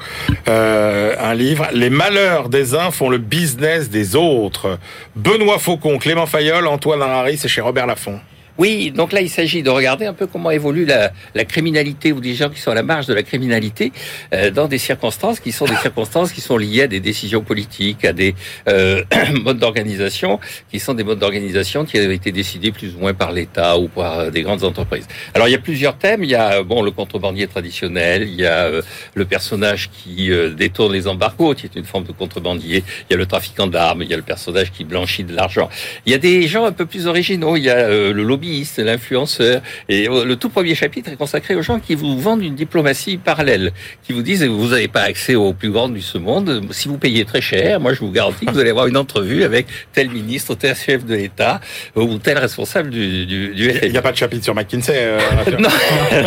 B: euh, un livre, Les malheurs des uns font le business des autres. Benoît Faucon, Clément Fayol, Antoine Harari, c'est chez Robert Laffont.
F: Oui, donc là, il s'agit de regarder un peu comment évolue la, la, criminalité ou des gens qui sont à la marge de la criminalité euh, dans des circonstances qui sont des circonstances qui sont liées à des décisions politiques, à des euh, modes d'organisation qui sont des modes d'organisation qui avaient été décidés plus ou moins par l'État ou par euh, des grandes entreprises. Alors, il y a plusieurs thèmes. Il y a bon le contrebandier traditionnel, il y a euh, le personnage qui détourne les embargos, qui est une forme de contrebandier. Il y a le trafiquant d'armes, il y a le personnage qui blanchit de l'argent. Il y a des gens un peu plus originaux. Il y a le lobby l'influenceur. Et euh, le tout premier chapitre est consacré aux gens qui vous vendent une diplomatie parallèle, qui vous disent vous n'avez pas accès aux plus grands de ce monde. Si vous payez très cher, moi je vous garantis que vous allez avoir une entrevue avec tel ministre, tel chef de l'État ou tel responsable du, du,
B: Il n'y a pas de chapitre sur McKinsey. Euh,
F: non.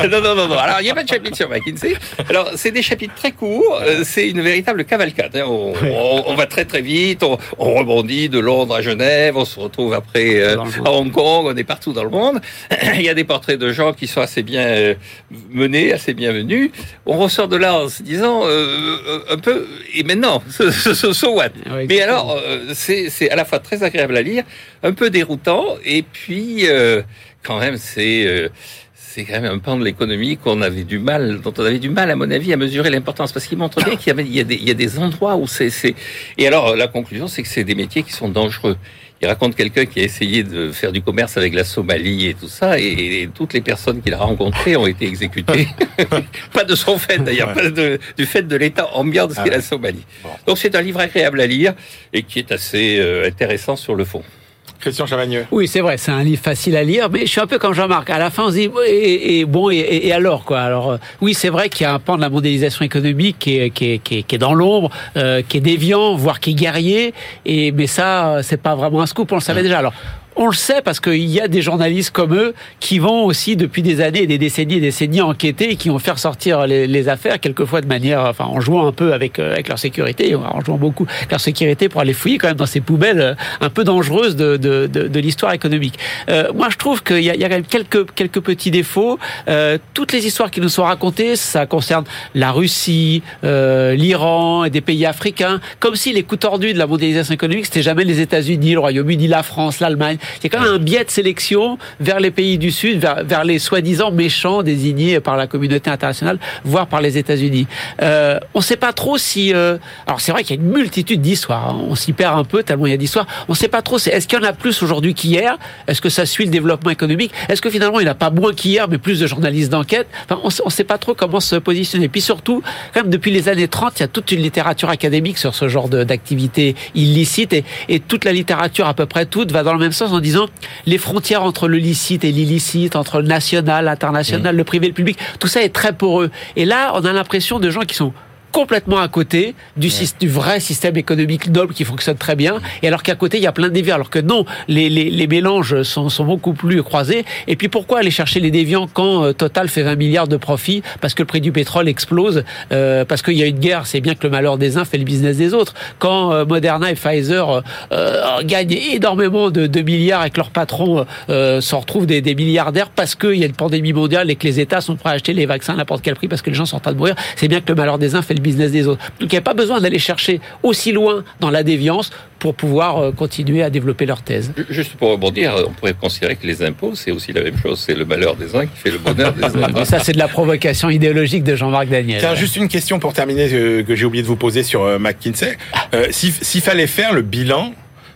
F: non, non, non, Alors il n'y a pas de chapitre sur McKinsey. Alors c'est des chapitres très courts. Euh, c'est une véritable cavalcade. Hein. On, va très très vite. On, rebondit de Londres à Genève. On se retrouve après à Hong Kong. On est partout dans le monde. Il y a des portraits de gens qui sont assez bien euh, menés, assez bienvenus. On ressort de là en se disant euh, euh, un peu, et maintenant, so, so, what? Mais alors, c'est à la fois très agréable à lire, un peu déroutant, et puis quand même, c'est c'est quand même un pan de l'économie qu'on avait du mal, dont on avait du mal, à mon avis, à mesurer l'importance, parce qu'il montre bien qu'il y, y, y, a des endroits où c'est. Et alors, la conclusion, c'est que c'est des métiers qui sont dangereux il raconte quelqu'un qui a essayé de faire du commerce avec la Somalie et tout ça, et, toutes les personnes qu'il a rencontrées ont été exécutées. pas de son fait d'ailleurs, pas du fait de l'état ambiant de ce ah qu'est la Somalie. Donc c'est un livre agréable à lire et qui est assez euh, intéressant sur le fond.
B: Christian Chavagneux.
E: Oui, c'est vrai, c'est un livre facile à lire, mais je suis un peu comme Jean-Marc. À la fin, on se dit, et, bon, et, alors quoi Alors, euh, oui, c'est vrai qu'il y a un pan de la mondialisation économique qui est, qui est, qui est, dans l'ombre, euh, qui est déviant, voire qui est guerrier. Et mais ça, c'est pas vraiment un scoop, on le savait déjà. Alors, on le sait parce qu'il y a des journalistes comme eux qui vont aussi depuis des années, des décennies et des décennies enquêter et qui vont faire sortir les, affaires quelquefois de manière, enfin en jouant un peu avec euh, avec leur sécurité, en jouant beaucoup avec leur sécurité pour aller fouiller quand même dans ces poubelles euh, un peu dangereuses de de, de, l'histoire économique. Euh, moi, je trouve qu'il y a, il y a quand même quelques quelques petits défauts. toutes les histoires qui nous sont racontées, ça concerne la Russie, l'Iran et des pays africains, comme si les coups tordus de la mondialisation économique c'était jamais les États-Unis, le Royaume-Uni, la France, l'Allemagne. Il y a quand même un biais de sélection vers les pays du Sud, vers, les soi-disant méchants désignés par la communauté internationale, voire par les États-Unis. Euh, on ne sait pas trop si... Euh, alors c'est vrai qu'il y a une multitude d'histoires. Hein. On s'y perd un peu tellement il y a d'histoires. On ne sait pas trop. Est-ce qu'il y en a plus aujourd'hui qu'hier? Est-ce que ça suit le développement économique? Est-ce que finalement il n'y a pas moins qu'hier, mais plus de journalistes d'enquête? Enfin, On ne sait pas trop comment se positionner. Puis surtout, quand même depuis les années 30, il y a toute une littérature académique sur ce genre d'activité illicite et, et toute la littérature à peu près toute va dans le même sens en disant les frontières entre le licite et l'illicite, entre le national, l'international, le privé, le public, tout ça est très poreux. Et là, on a l'impression de gens qui sont complètement à côté du, du, vrai système économique noble qui fonctionne très bien, et alors qu'à côté il y a plein de déviants, alors que non, les, les, les mélanges sont, sont, beaucoup plus croisés. Et puis pourquoi aller chercher les déviants quand euh, Total fait 20 milliards de profits Parce que le prix du pétrole explose, euh, parce qu'il y a une guerre, c'est bien que le malheur des uns fait le business des autres. Quand euh, Moderna et Pfizer euh, gagnent énormément de, de, milliards et que leurs patrons s'en retrouvent des, des milliardaires parce qu'il y a une pandémie mondiale et que les États sont prêts à acheter les vaccins à n'importe quel prix parce que les gens sont en train de mourir, c'est bien que le malheur des uns fait le business des autres. Donc il n'y a pas besoin d'aller chercher aussi loin dans la déviance pour pouvoir euh, continuer à développer leur thèse.
F: Juste pour rebondir, on pourrait considérer que les impôts, c'est aussi la même chose. C'est le malheur des uns qui fait le bonheur des autres.
E: Ça, c'est de la provocation idéologique de Jean-Marc Daniel.
B: Tiens, juste une question pour terminer euh, que j'ai oublié de vous poser sur euh, McKinsey. S'il fallait faire le bilan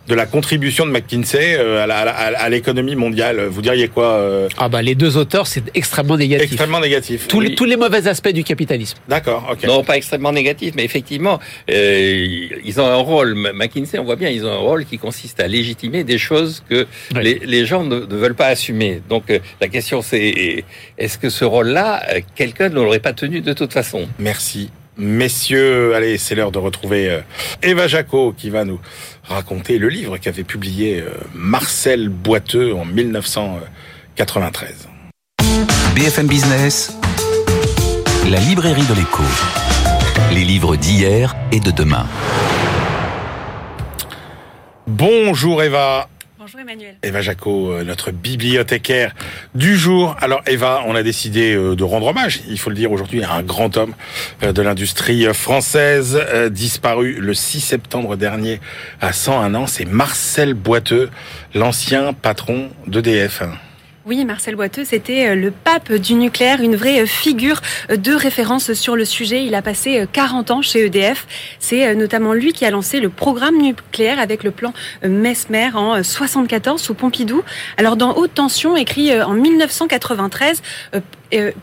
B: de la contribution de McKinsey euh, à l'économie mondiale. Vous diriez quoi euh
E: Ah bah les deux auteurs, c'est extrêmement négatif.
B: Extrêmement négatif.
E: Tous, les, tous les mauvais aspects du capitalisme.
B: D'accord, ok.
F: Non, pas extrêmement négatif, mais effectivement, euh, ils ont un rôle. McKinsey, on voit bien, ils ont un rôle qui consiste à légitimer des choses que les, les, gens ne, ne, veulent pas assumer. Donc la question c'est, est-ce que ce rôle-là, quelqu'un ne l'aurait pas tenu de toute façon?
B: Merci. Messieurs, allez, c'est l'heure de retrouver Eva Jaco qui va nous raconter le livre qu'avait publié euh, Marcel Boiteux en 1993.
A: BFM Business, la librairie de l'écho. Les livres d'hier et de demain.
B: Bonjour Eva.
G: Bonjour Emmanuel.
B: Eva Jaco, euh, notre bibliothécaire du jour. Alors Eva, on a décidé euh, de rendre hommage, il faut le dire aujourd'hui, à un grand homme euh, de l'industrie française, disparu le 6 septembre dernier à 101 ans. C'est Marcel Boiteux, l'ancien patron d'EDF.
G: Oui, Marcel Boiteux, c'était euh, le pape du nucléaire, une vraie figure de référence sur le sujet. Il a passé 40 ans chez EDF. C'est notamment lui qui a lancé le programme nucléaire avec le plan Mesmer en 74 sous Pompidou. Alors dans Haute Tension, écrit en 1993, euh,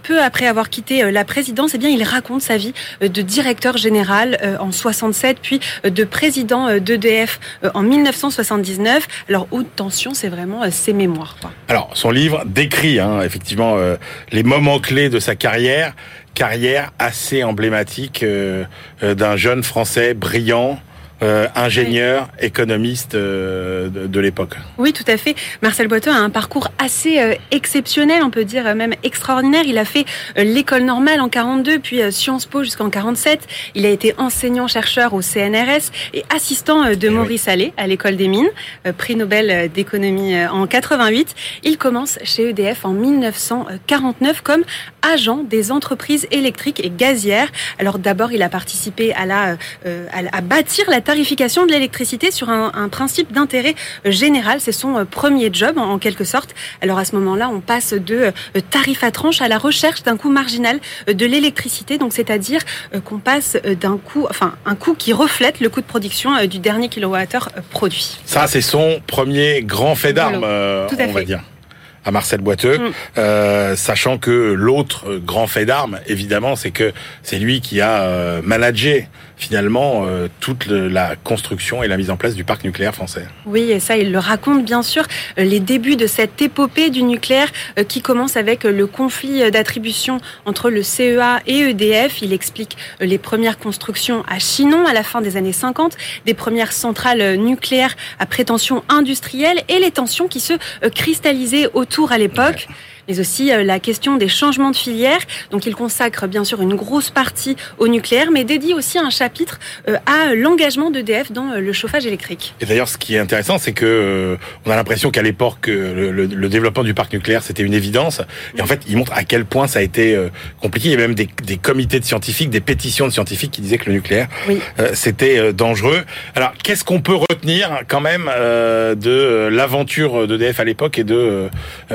G: peu après avoir quitté euh, la présidence, eh il raconte sa vie euh, de directeur général en 67, puis de président d'EDF en 1979. Alors, haute tension, c'est vraiment ses mémoires.
B: Alors, son livre décrit hein, effectivement les moments clés de sa carrière, carrière assez emblématique d'un jeune Français brillant, euh, ingénieur, économiste euh, de, l'époque.
G: Oui, tout à fait. Marcel Boiteux a un parcours assez euh, exceptionnel, on peut dire même extraordinaire. Il a fait l'école normale en 42, puis Sciences Po jusqu'en 47. Il a été enseignant-chercheur au CNRS et assistant de eh Maurice Allais à l'école des mines, prix Nobel d'économie en 88. Il commence chez EDF en 1949 comme agent des entreprises électriques et gazières. Alors d'abord, il a participé à la à bâtir la tarification de l'électricité sur un, principe d'intérêt général. C'est son euh, premier job en, quelque sorte. Alors à ce moment-là, on passe de euh, tarif à tranche à la recherche d'un coût marginal euh, de l'électricité. Donc c'est-à-dire qu'on passe d'un coût, enfin un coût qui reflète le coût de production du dernier kilowattheure produit.
B: Ça, c'est son premier grand fait d'armes, on va dire à Marcel Boiteux, mm. sachant que l'autre grand fait d'armes, évidemment, c'est que c'est lui qui a managé finalement euh, toute la construction et la mise en place du parc nucléaire français.
G: Oui, et ça, il le raconte bien sûr, euh, les débuts de cette épopée du nucléaire euh, qui commence avec le conflit d'attribution entre le CEA et EDF. Il explique les premières constructions à Chinon à la fin des années 50, des premières centrales nucléaires à prétention industrielle et les tensions qui se cristallisaient autour à l'époque mais aussi euh, la question des changements de filière. Donc il consacre bien sûr une grosse partie au nucléaire, mais dédie aussi un chapitre euh, à l'engagement d'EDF dans euh, le chauffage électrique.
B: Et d'ailleurs, ce qui est intéressant, c'est que on a l'impression qu'à l'époque, le, le, développement du parc nucléaire, c'était une évidence. Et en fait, il montre à quel point ça a été compliqué. Il y a même des, des, comités de scientifiques, des pétitions de scientifiques qui disaient que le nucléaire, c'était dangereux. Alors, qu'est-ce qu'on peut retenir quand même de l'aventure d'EDF à l'époque et de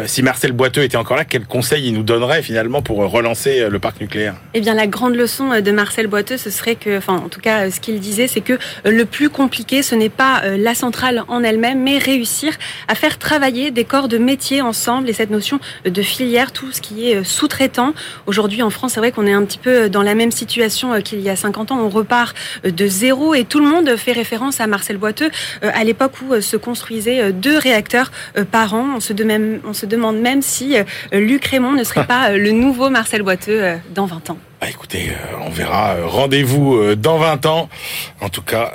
B: si Marcel Boiteux était encore là, quel conseil il nous donnerait finalement pour relancer euh, le parc nucléaire?
G: Eh bien, la grande leçon euh, de Marcel Boiteux, ce serait que, enfin, en tout cas, euh, ce qu'il disait, c'est que le plus compliqué, ce n'est pas la centrale en elle-même, mais réussir à faire travailler des corps de métier ensemble et cette notion de filière, tout ce qui est sous-traitant. Aujourd'hui, en France, c'est vrai qu'on est un petit peu dans la même situation qu'il y a 50 ans. On repart de zéro et tout le monde fait référence à Marcel Boiteux à l'époque où se construisaient deux réacteurs par an. On se, demande même si euh, Luc Raymond ne serait pas euh, le nouveau Marcel Boiteux euh, dans 20 ans
B: bah écoutez, on verra. Rendez-vous dans 20 ans. En tout cas,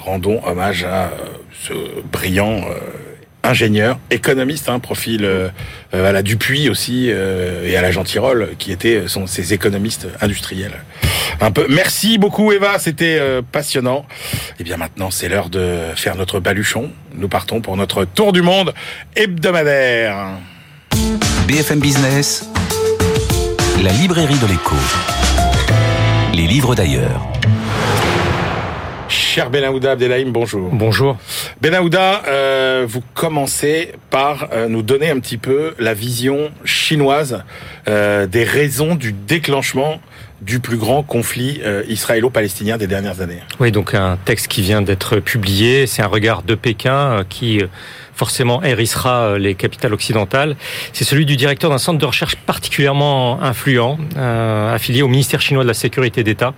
B: rendons hommage à ce brillant ingénieur, économiste, hein, profil à la Dupuis aussi et à la Gentirole, qui étaient sont ces économistes industriels. Un peu. Merci beaucoup Eva, c'était passionnant. Et eh bien maintenant, c'est l'heure de faire notre baluchon. Nous partons pour notre tour du monde hebdomadaire.
A: BFM Business, la librairie de l'écho. Les livres d'ailleurs.
B: Cher Benahouda Abdelhaim, bonjour.
H: Bonjour.
B: Benahouda, euh, vous commencez par euh, nous donner un petit peu la vision chinoise euh, des raisons du déclenchement du plus grand conflit israélo-palestinien des dernières années.
H: Oui, donc un texte qui vient d'être publié, c'est un regard de Pékin qui forcément hérissera euh, les capitales occidentales. C'est celui du directeur d'un centre de recherche particulièrement influent, euh, affilié au ministère chinois de la Sécurité d'État.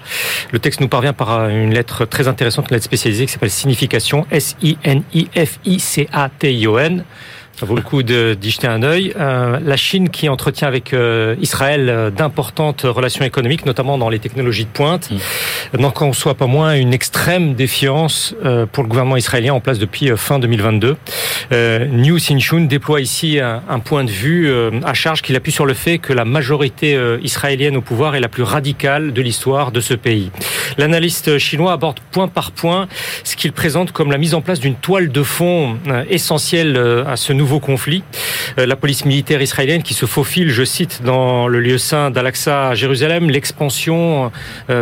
H: Le texte nous parvient par euh, une lettre très intéressante, une lettre spécialisée qui s'appelle Signification, S-I-N-I-F-I-C-A-T-I-O-N. Ça vaut le coup d'y jeter un œil. Euh, la Chine qui entretient avec euh, Israël euh, d'importantes relations économiques, notamment dans les technologies de pointe, mmh. n'en conçoit pas moins une extrême défiance euh, pour le gouvernement israélien en place depuis fin 2022. New Sinchun déploie ici un, un, point de vue à charge qu'il appuie sur le fait que la majorité israélienne au pouvoir est la plus radicale de l'histoire de ce pays. L'analyste chinois aborde point par point ce qu'il présente comme la mise en place d'une toile de fond essentielle à ce nouveau nouveau conflit. La police militaire israélienne qui se faufile, je cite, dans le lieu saint d'Al-Aqsa à Jérusalem, l'expansion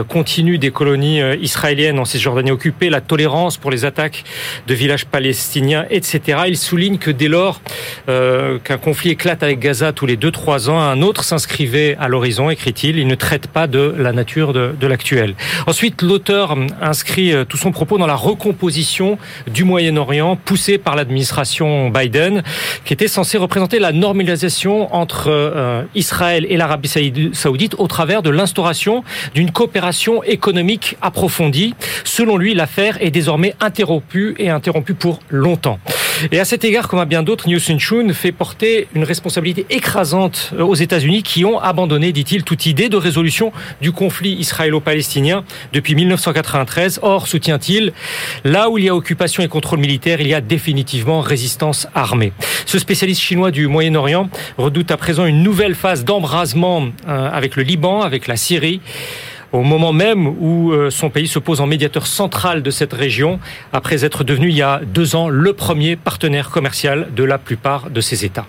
H: continue des colonies israéliennes en Cisjordanie occupée, la tolérance pour les attaques de villages palestiniens, etc. Il souligne que dès lors qu'un conflit éclate avec Gaza tous les 2-3 ans, un autre s'inscrivait à l'horizon, écrit-il. Il ne traite pas de la nature de, de l'actuel. Ensuite, l'auteur inscrit tout son propos dans la recomposition du Moyen-Orient poussée par l'administration Biden, qui était censée représenter la normalisation entre euh, Israël et l'Arabie saoudite au travers de l'instauration d'une coopération économique approfondie. Selon lui, l'affaire est désormais interrompue et interrompue pour longtemps. Et à cet égard, comme à bien d'autres, New Sun fait porter une responsabilité écrasante aux États-Unis qui ont abandonné, dit-il, toute idée de résolution du conflit israélo-palestinien depuis 1993. Or, soutient-il, là où il y a occupation et contrôle militaire, il y a définitivement résistance armée. Ce spécialiste chinois du Moyen-Orient redoute à présent une nouvelle phase d'embrasement euh, avec le Liban, avec la Syrie au moment même où euh, son pays se pose en médiateur central de cette région, après être devenu il y a deux ans le premier partenaire commercial de la plupart de ces États.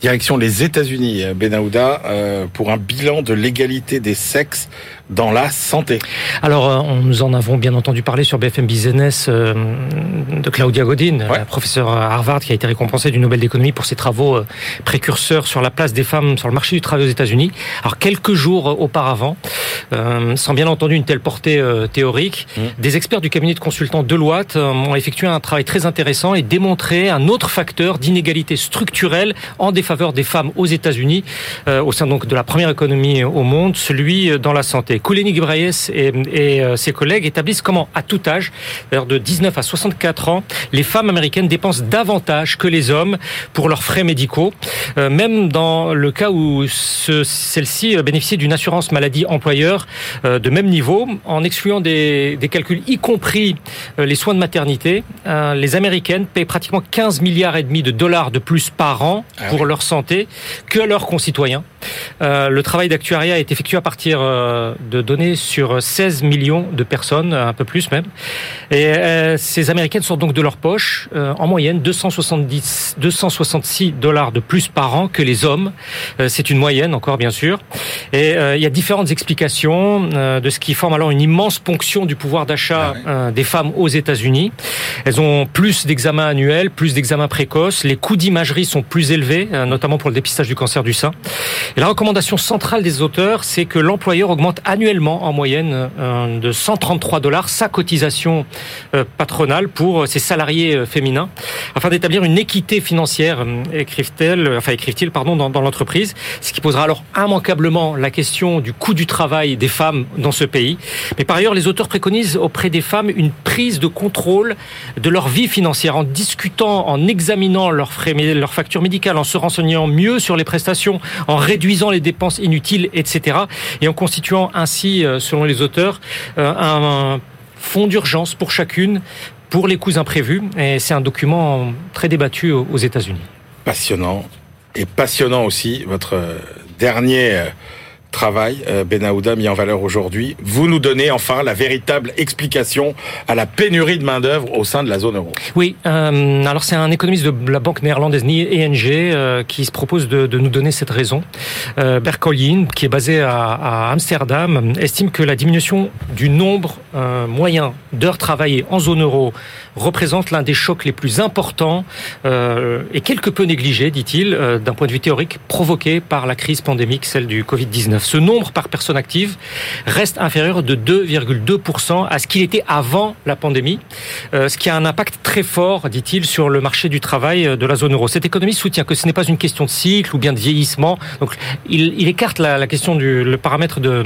B: Direction les États-Unis, Benahouda, euh, pour un bilan de l'égalité des sexes dans la santé.
H: Alors, euh, nous en avons bien entendu parler sur BFM Business euh, de Claudia Godin, la professeure à Harvard qui a été récompensée du Nobel d'économie pour ses travaux euh, précurseurs sur la place des femmes sur le marché du travail aux États-Unis. Alors, quelques jours auparavant, sans bien entendu une telle portée théorique, mmh. des experts du cabinet de consultants Deloitte ont effectué un travail très intéressant et démontré un autre facteur d'inégalité structurelle en défaveur des femmes aux États-Unis, au sein donc de la première économie au monde, celui dans la santé. Kouléni Gibraïes et, euh, ses collègues établissent comment, à tout âge, de 19 à 64 ans, les femmes américaines dépensent davantage que les hommes pour leurs frais médicaux, euh, même dans le cas où celles-ci euh, bénéficient d'une assurance maladie employeur de même niveau, en excluant des, calculs, y compris les soins de maternité. les Américaines payent pratiquement 15 milliards et demi de dollars de plus par an ah pour leur santé que leurs concitoyens. le travail d'actuariat est effectué à partir de données sur 16 millions de personnes, un peu plus même. Et euh, ces Américaines sortent donc de leur poche, euh, en moyenne, 270, 266 dollars de plus par an que les hommes. Euh, c'est une moyenne, encore bien sûr. Et il y a différentes explications de ce qui forme alors une immense ponction du pouvoir d'achat ah des femmes aux États-Unis. Elles ont plus d'examens annuels, plus d'examens précoces. Les coûts d'imagerie sont plus élevés, notamment pour le dépistage du cancer du sein. Et la recommandation centrale des auteurs, c'est que l'employeur augmente annuellement en moyenne euh, de 133 dollars sa cotisation euh, patronale pour ses salariés euh, féminins afin d'établir une équité financière, écrivent-ils, enfin pardon dans, l'entreprise, ce qui posera alors immanquablement la question du coût du travail des femmes dans ce pays. Mais par ailleurs, les auteurs préconisent auprès des femmes une prise de contrôle de leur vie financière en discutant, en examinant leurs factures médicales, en se renseignant mieux sur les prestations, en réduisant les dépenses inutiles, etc. et en constituant ainsi, euh, selon les auteurs, euh, un fonds d'urgence pour chacune pour les coûts imprévus. Et c'est un document très débattu aux États-Unis.
B: Passionnant. Et passionnant aussi votre dernier euh, travail, euh, Benahouda, mis en valeur aujourd'hui. Vous nous donnez enfin la véritable explication à la pénurie de main-d'œuvre au sein de la zone euro.
H: Oui, euh, alors c'est un économiste de la banque néerlandaise ENG euh, qui se propose de, nous donner cette raison. Euh, qui est basé à, à, Amsterdam, estime que la diminution du nombre euh, moyen d'heures travaillées en zone euro représente l'un des chocs les plus importants euh, et quelque peu négligés, dit-il, euh, d'un point de vue théorique, provoqué par la crise pandémique, celle du Covid-19. Ce nombre par personne active reste inférieur de 2,2% à ce qu'il était avant la pandémie, euh, ce qui a un impact très fort, dit-il, sur le marché du travail de la zone euro. Cette économie soutient que ce n'est pas une question de cycle ou bien de vieillissement. Donc, il, il écarte la, la, question du le paramètre de,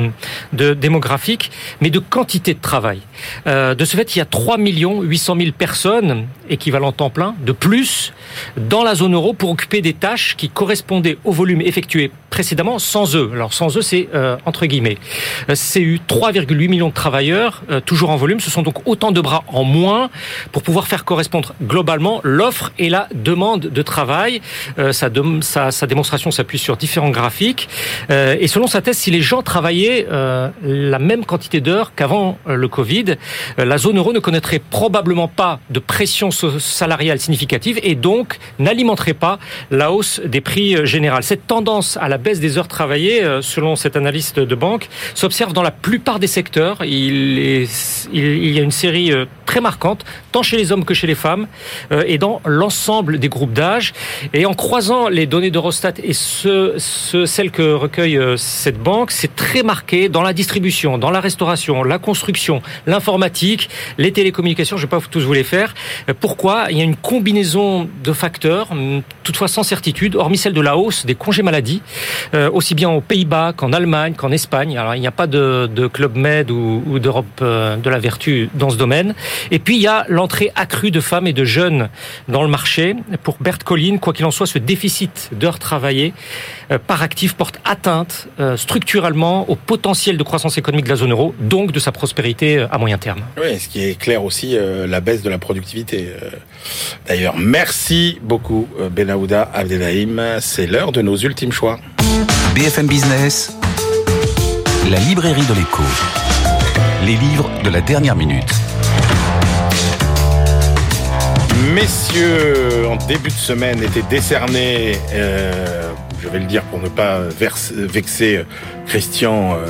H: de démographique, mais de quantité de travail. Euh, de ce fait, il y a 3 800 000 personnes, équivalent temps plein, de plus dans la zone euro pour occuper des tâches qui correspondaient au volume effectué précédemment sans eux. Alors sans eux, c'est entre guillemets. C'est eu 3,8 millions de travailleurs, toujours en volume. Ce sont donc autant de bras en moins pour pouvoir faire correspondre globalement l'offre et la demande de travail. sa, sa, sa, démonstration s'appuie sur différents graphiques. et selon sa thèse, si les gens travaillaient la même quantité d'heures qu'avant le Covid, la zone euro ne connaîtrait probablement pas de pression salariale significative et donc n'alimenterait pas la hausse des prix généraux. Cette tendance à la baisse des heures travaillées, euh, selon cet analyste de banque, s'observe dans la plupart des secteurs. Il, y a une série euh, très marquante, tant chez les hommes que chez les femmes, euh, et dans l'ensemble des groupes d'âge. Et en croisant les données d'Eurostat et ce, ce, celles que recueille cette banque, c'est très marqué dans la distribution, dans la restauration, la construction, l'informatique, les télécommunications. Je ne vais pas tous vous les faire. Pourquoi Il y a une combinaison de facteurs, toutefois sans certitude, hormis celle de la hausse des congés maladie, euh, aussi bien aux Pays-Bas qu'en Allemagne, qu'en Espagne. Alors il n'y a pas de, Club Med ou, d'Europe euh, de la vertu dans ce domaine. Et puis il y a l'entrée accrue de femmes et de jeunes dans le marché. Pour Bert Collin, quoi qu'il en soit, ce déficit d'heures travaillées euh, par actif porte atteinte structurellement au potentiel de croissance économique de la zone euro, donc de sa prospérité à moyen terme.
B: Oui, ce qui est clair aussi, la baisse de la productivité. D'ailleurs, merci beaucoup Benahouda Abdelhaim. C'est l'heure de nos ultimes choix.
A: BFM Business, la librairie de l'écho. Les livres de la dernière minute.
B: Messieurs, en début de semaine était décerné, euh, je vais le dire pour ne pas vexer Christian, euh,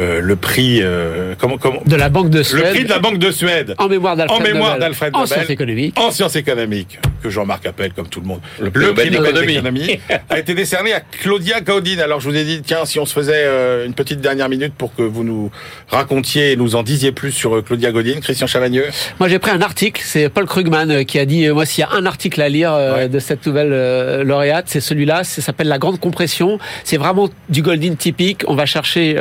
B: euh, le prix
E: euh, comment, comment, de la Banque de Suède.
B: Le prix de la Banque de Suède.
E: En mémoire d'Alfred
B: d'Alfred
E: En sciences économiques.
B: En sciences économiques, que Jean-Marc appelle comme tout le monde. Le, prix de l'économie a été décerné à Claudia Gaudin. Alors je vous ai dit, tiens, si on se faisait euh, une petite dernière minute pour que vous nous racontiez et nous en disiez plus sur euh, Claudia Gaudin, Christian Chavagneux.
E: Moi j'ai pris un article, c'est Paul Krugman qui a dit, moi s'il y a un article à lire de cette nouvelle lauréate, c'est celui-là, ça s'appelle La Grande Compression. C'est vraiment du Goldin typique. On va chercher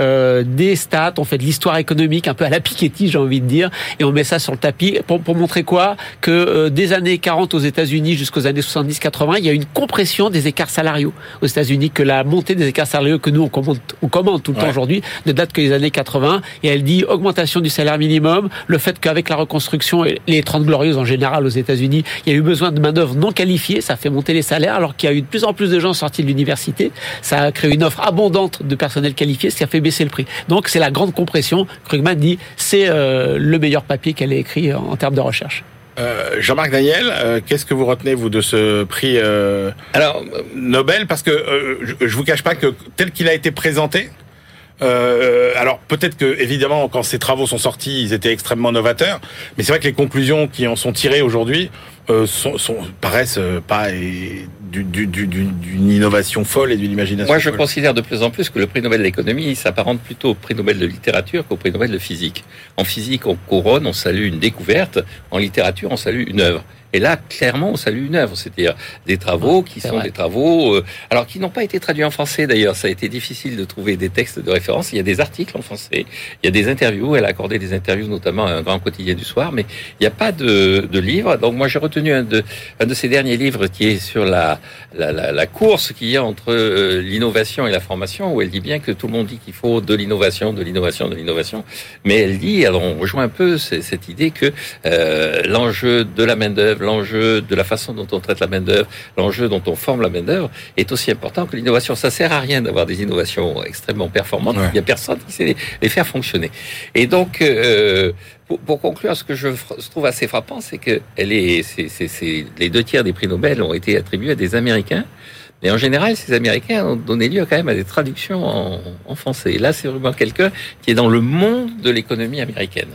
E: des stats, on fait de l'histoire économique un peu à la Piketty, j'ai envie de dire, et on met ça sur le tapis pour, pour montrer quoi? Que euh, des années 40 aux États-Unis jusqu'aux années 70-80, il y a une compression des écarts salariaux aux États-Unis, que la montée des écarts salariaux que nous on commande tout le temps aujourd'hui ne date que des années 80. Et elle dit augmentation du salaire minimum, le fait qu'avec la reconstruction et les 30 glorieuses en général aux États-Unis, il y a eu besoin de main d'œuvre non qualifiée, ça fait monter les salaires, alors qu'il y a eu de plus en plus de gens sortis de l'université. Ça a créé une offre abondante de personnel qualifié, ce qui a fait baisser le prix. Donc c'est la grande compression. Krugman dit c'est euh, le meilleur papier qu'elle ait écrit en termes de recherche.
B: Euh, Jean-Marc Daniel, euh, qu'est-ce que vous retenez vous de ce prix Alors Nobel? Parce que je, je vous cache pas que tel qu'il a été présenté, euh, alors peut-être que évidemment quand ces travaux sont sortis, ils étaient extrêmement novateurs, mais c'est vrai que les conclusions qui en sont tirées aujourd'hui euh, sont, sont, paraissent euh, pas d'une innovation folle et d'une imagination.
F: Moi, je considère de plus en plus que le prix Nobel de l'économie s'apparente plutôt au prix Nobel de littérature qu'au prix Nobel de physique. En physique, on couronne, on salue une découverte. En littérature, on salue une œuvre. Et là, clairement, on salue une œuvre, c'est-à-dire des travaux qui sont des travaux, euh, alors qui n'ont pas été traduits en français d'ailleurs. Ça a été difficile de trouver des textes de référence. Il y a des articles en français, il y a des interviews. Elle a accordé des interviews, notamment à un grand quotidien du soir, mais il n'y a pas de, de livre. Donc moi, j'ai retenu un de, un de ses derniers livres qui est sur la, la, la, la course qu'il y a entre euh, l'innovation et la formation, où elle dit bien que tout le monde dit qu'il faut de l'innovation, de l'innovation, de l'innovation. Mais elle dit, alors on rejoint un peu cette idée que euh, l'enjeu de la main d'œuvre l'enjeu de la façon dont on traite la main-d'œuvre, l'enjeu dont on forme la main-d'œuvre est aussi important que l'innovation. Ça sert à rien d'avoir des innovations extrêmement performantes. Il n'y a personne qui sait les, faire fonctionner. Et donc, euh, pour, conclure, ce que je trouve assez frappant, c'est que les deux tiers des prix Nobel ont été attribués à des Américains. Mais en général, ces Américains ont donné lieu quand même à des traductions en, en français. Et là, c'est vraiment quelqu'un qui est dans le monde de l'économie américaine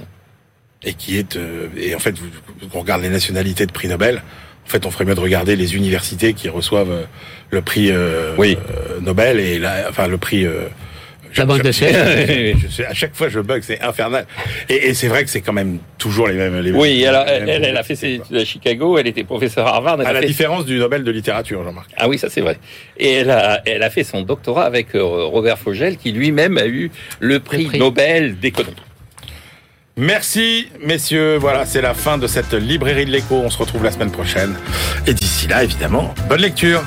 B: et qui est euh, et en fait vous, on regarde les nationalités de prix Nobel en fait on ferait mieux de regarder les universités qui reçoivent euh, le prix euh, oui. Nobel et là enfin le prix
E: la banque de
B: je, je, à chaque fois je bug, c'est infernal. Et, et c'est vrai que c'est quand même toujours les mêmes. Les
F: oui, alors elle, elle, a fait ses études à Chicago, elle était professeure à Harvard.
B: à
F: la
B: différence du Nobel de littérature, Jean-Marc.
F: Ah oui, ça c'est vrai. Et elle a, elle a fait son doctorat avec Robert Fogel, qui lui-même a eu le prix, le prix. Nobel d'économie.
B: Merci, messieurs. Voilà, c'est la fin de cette librairie de l'écho. On se retrouve la semaine prochaine. Et d'ici là, évidemment, bonne lecture.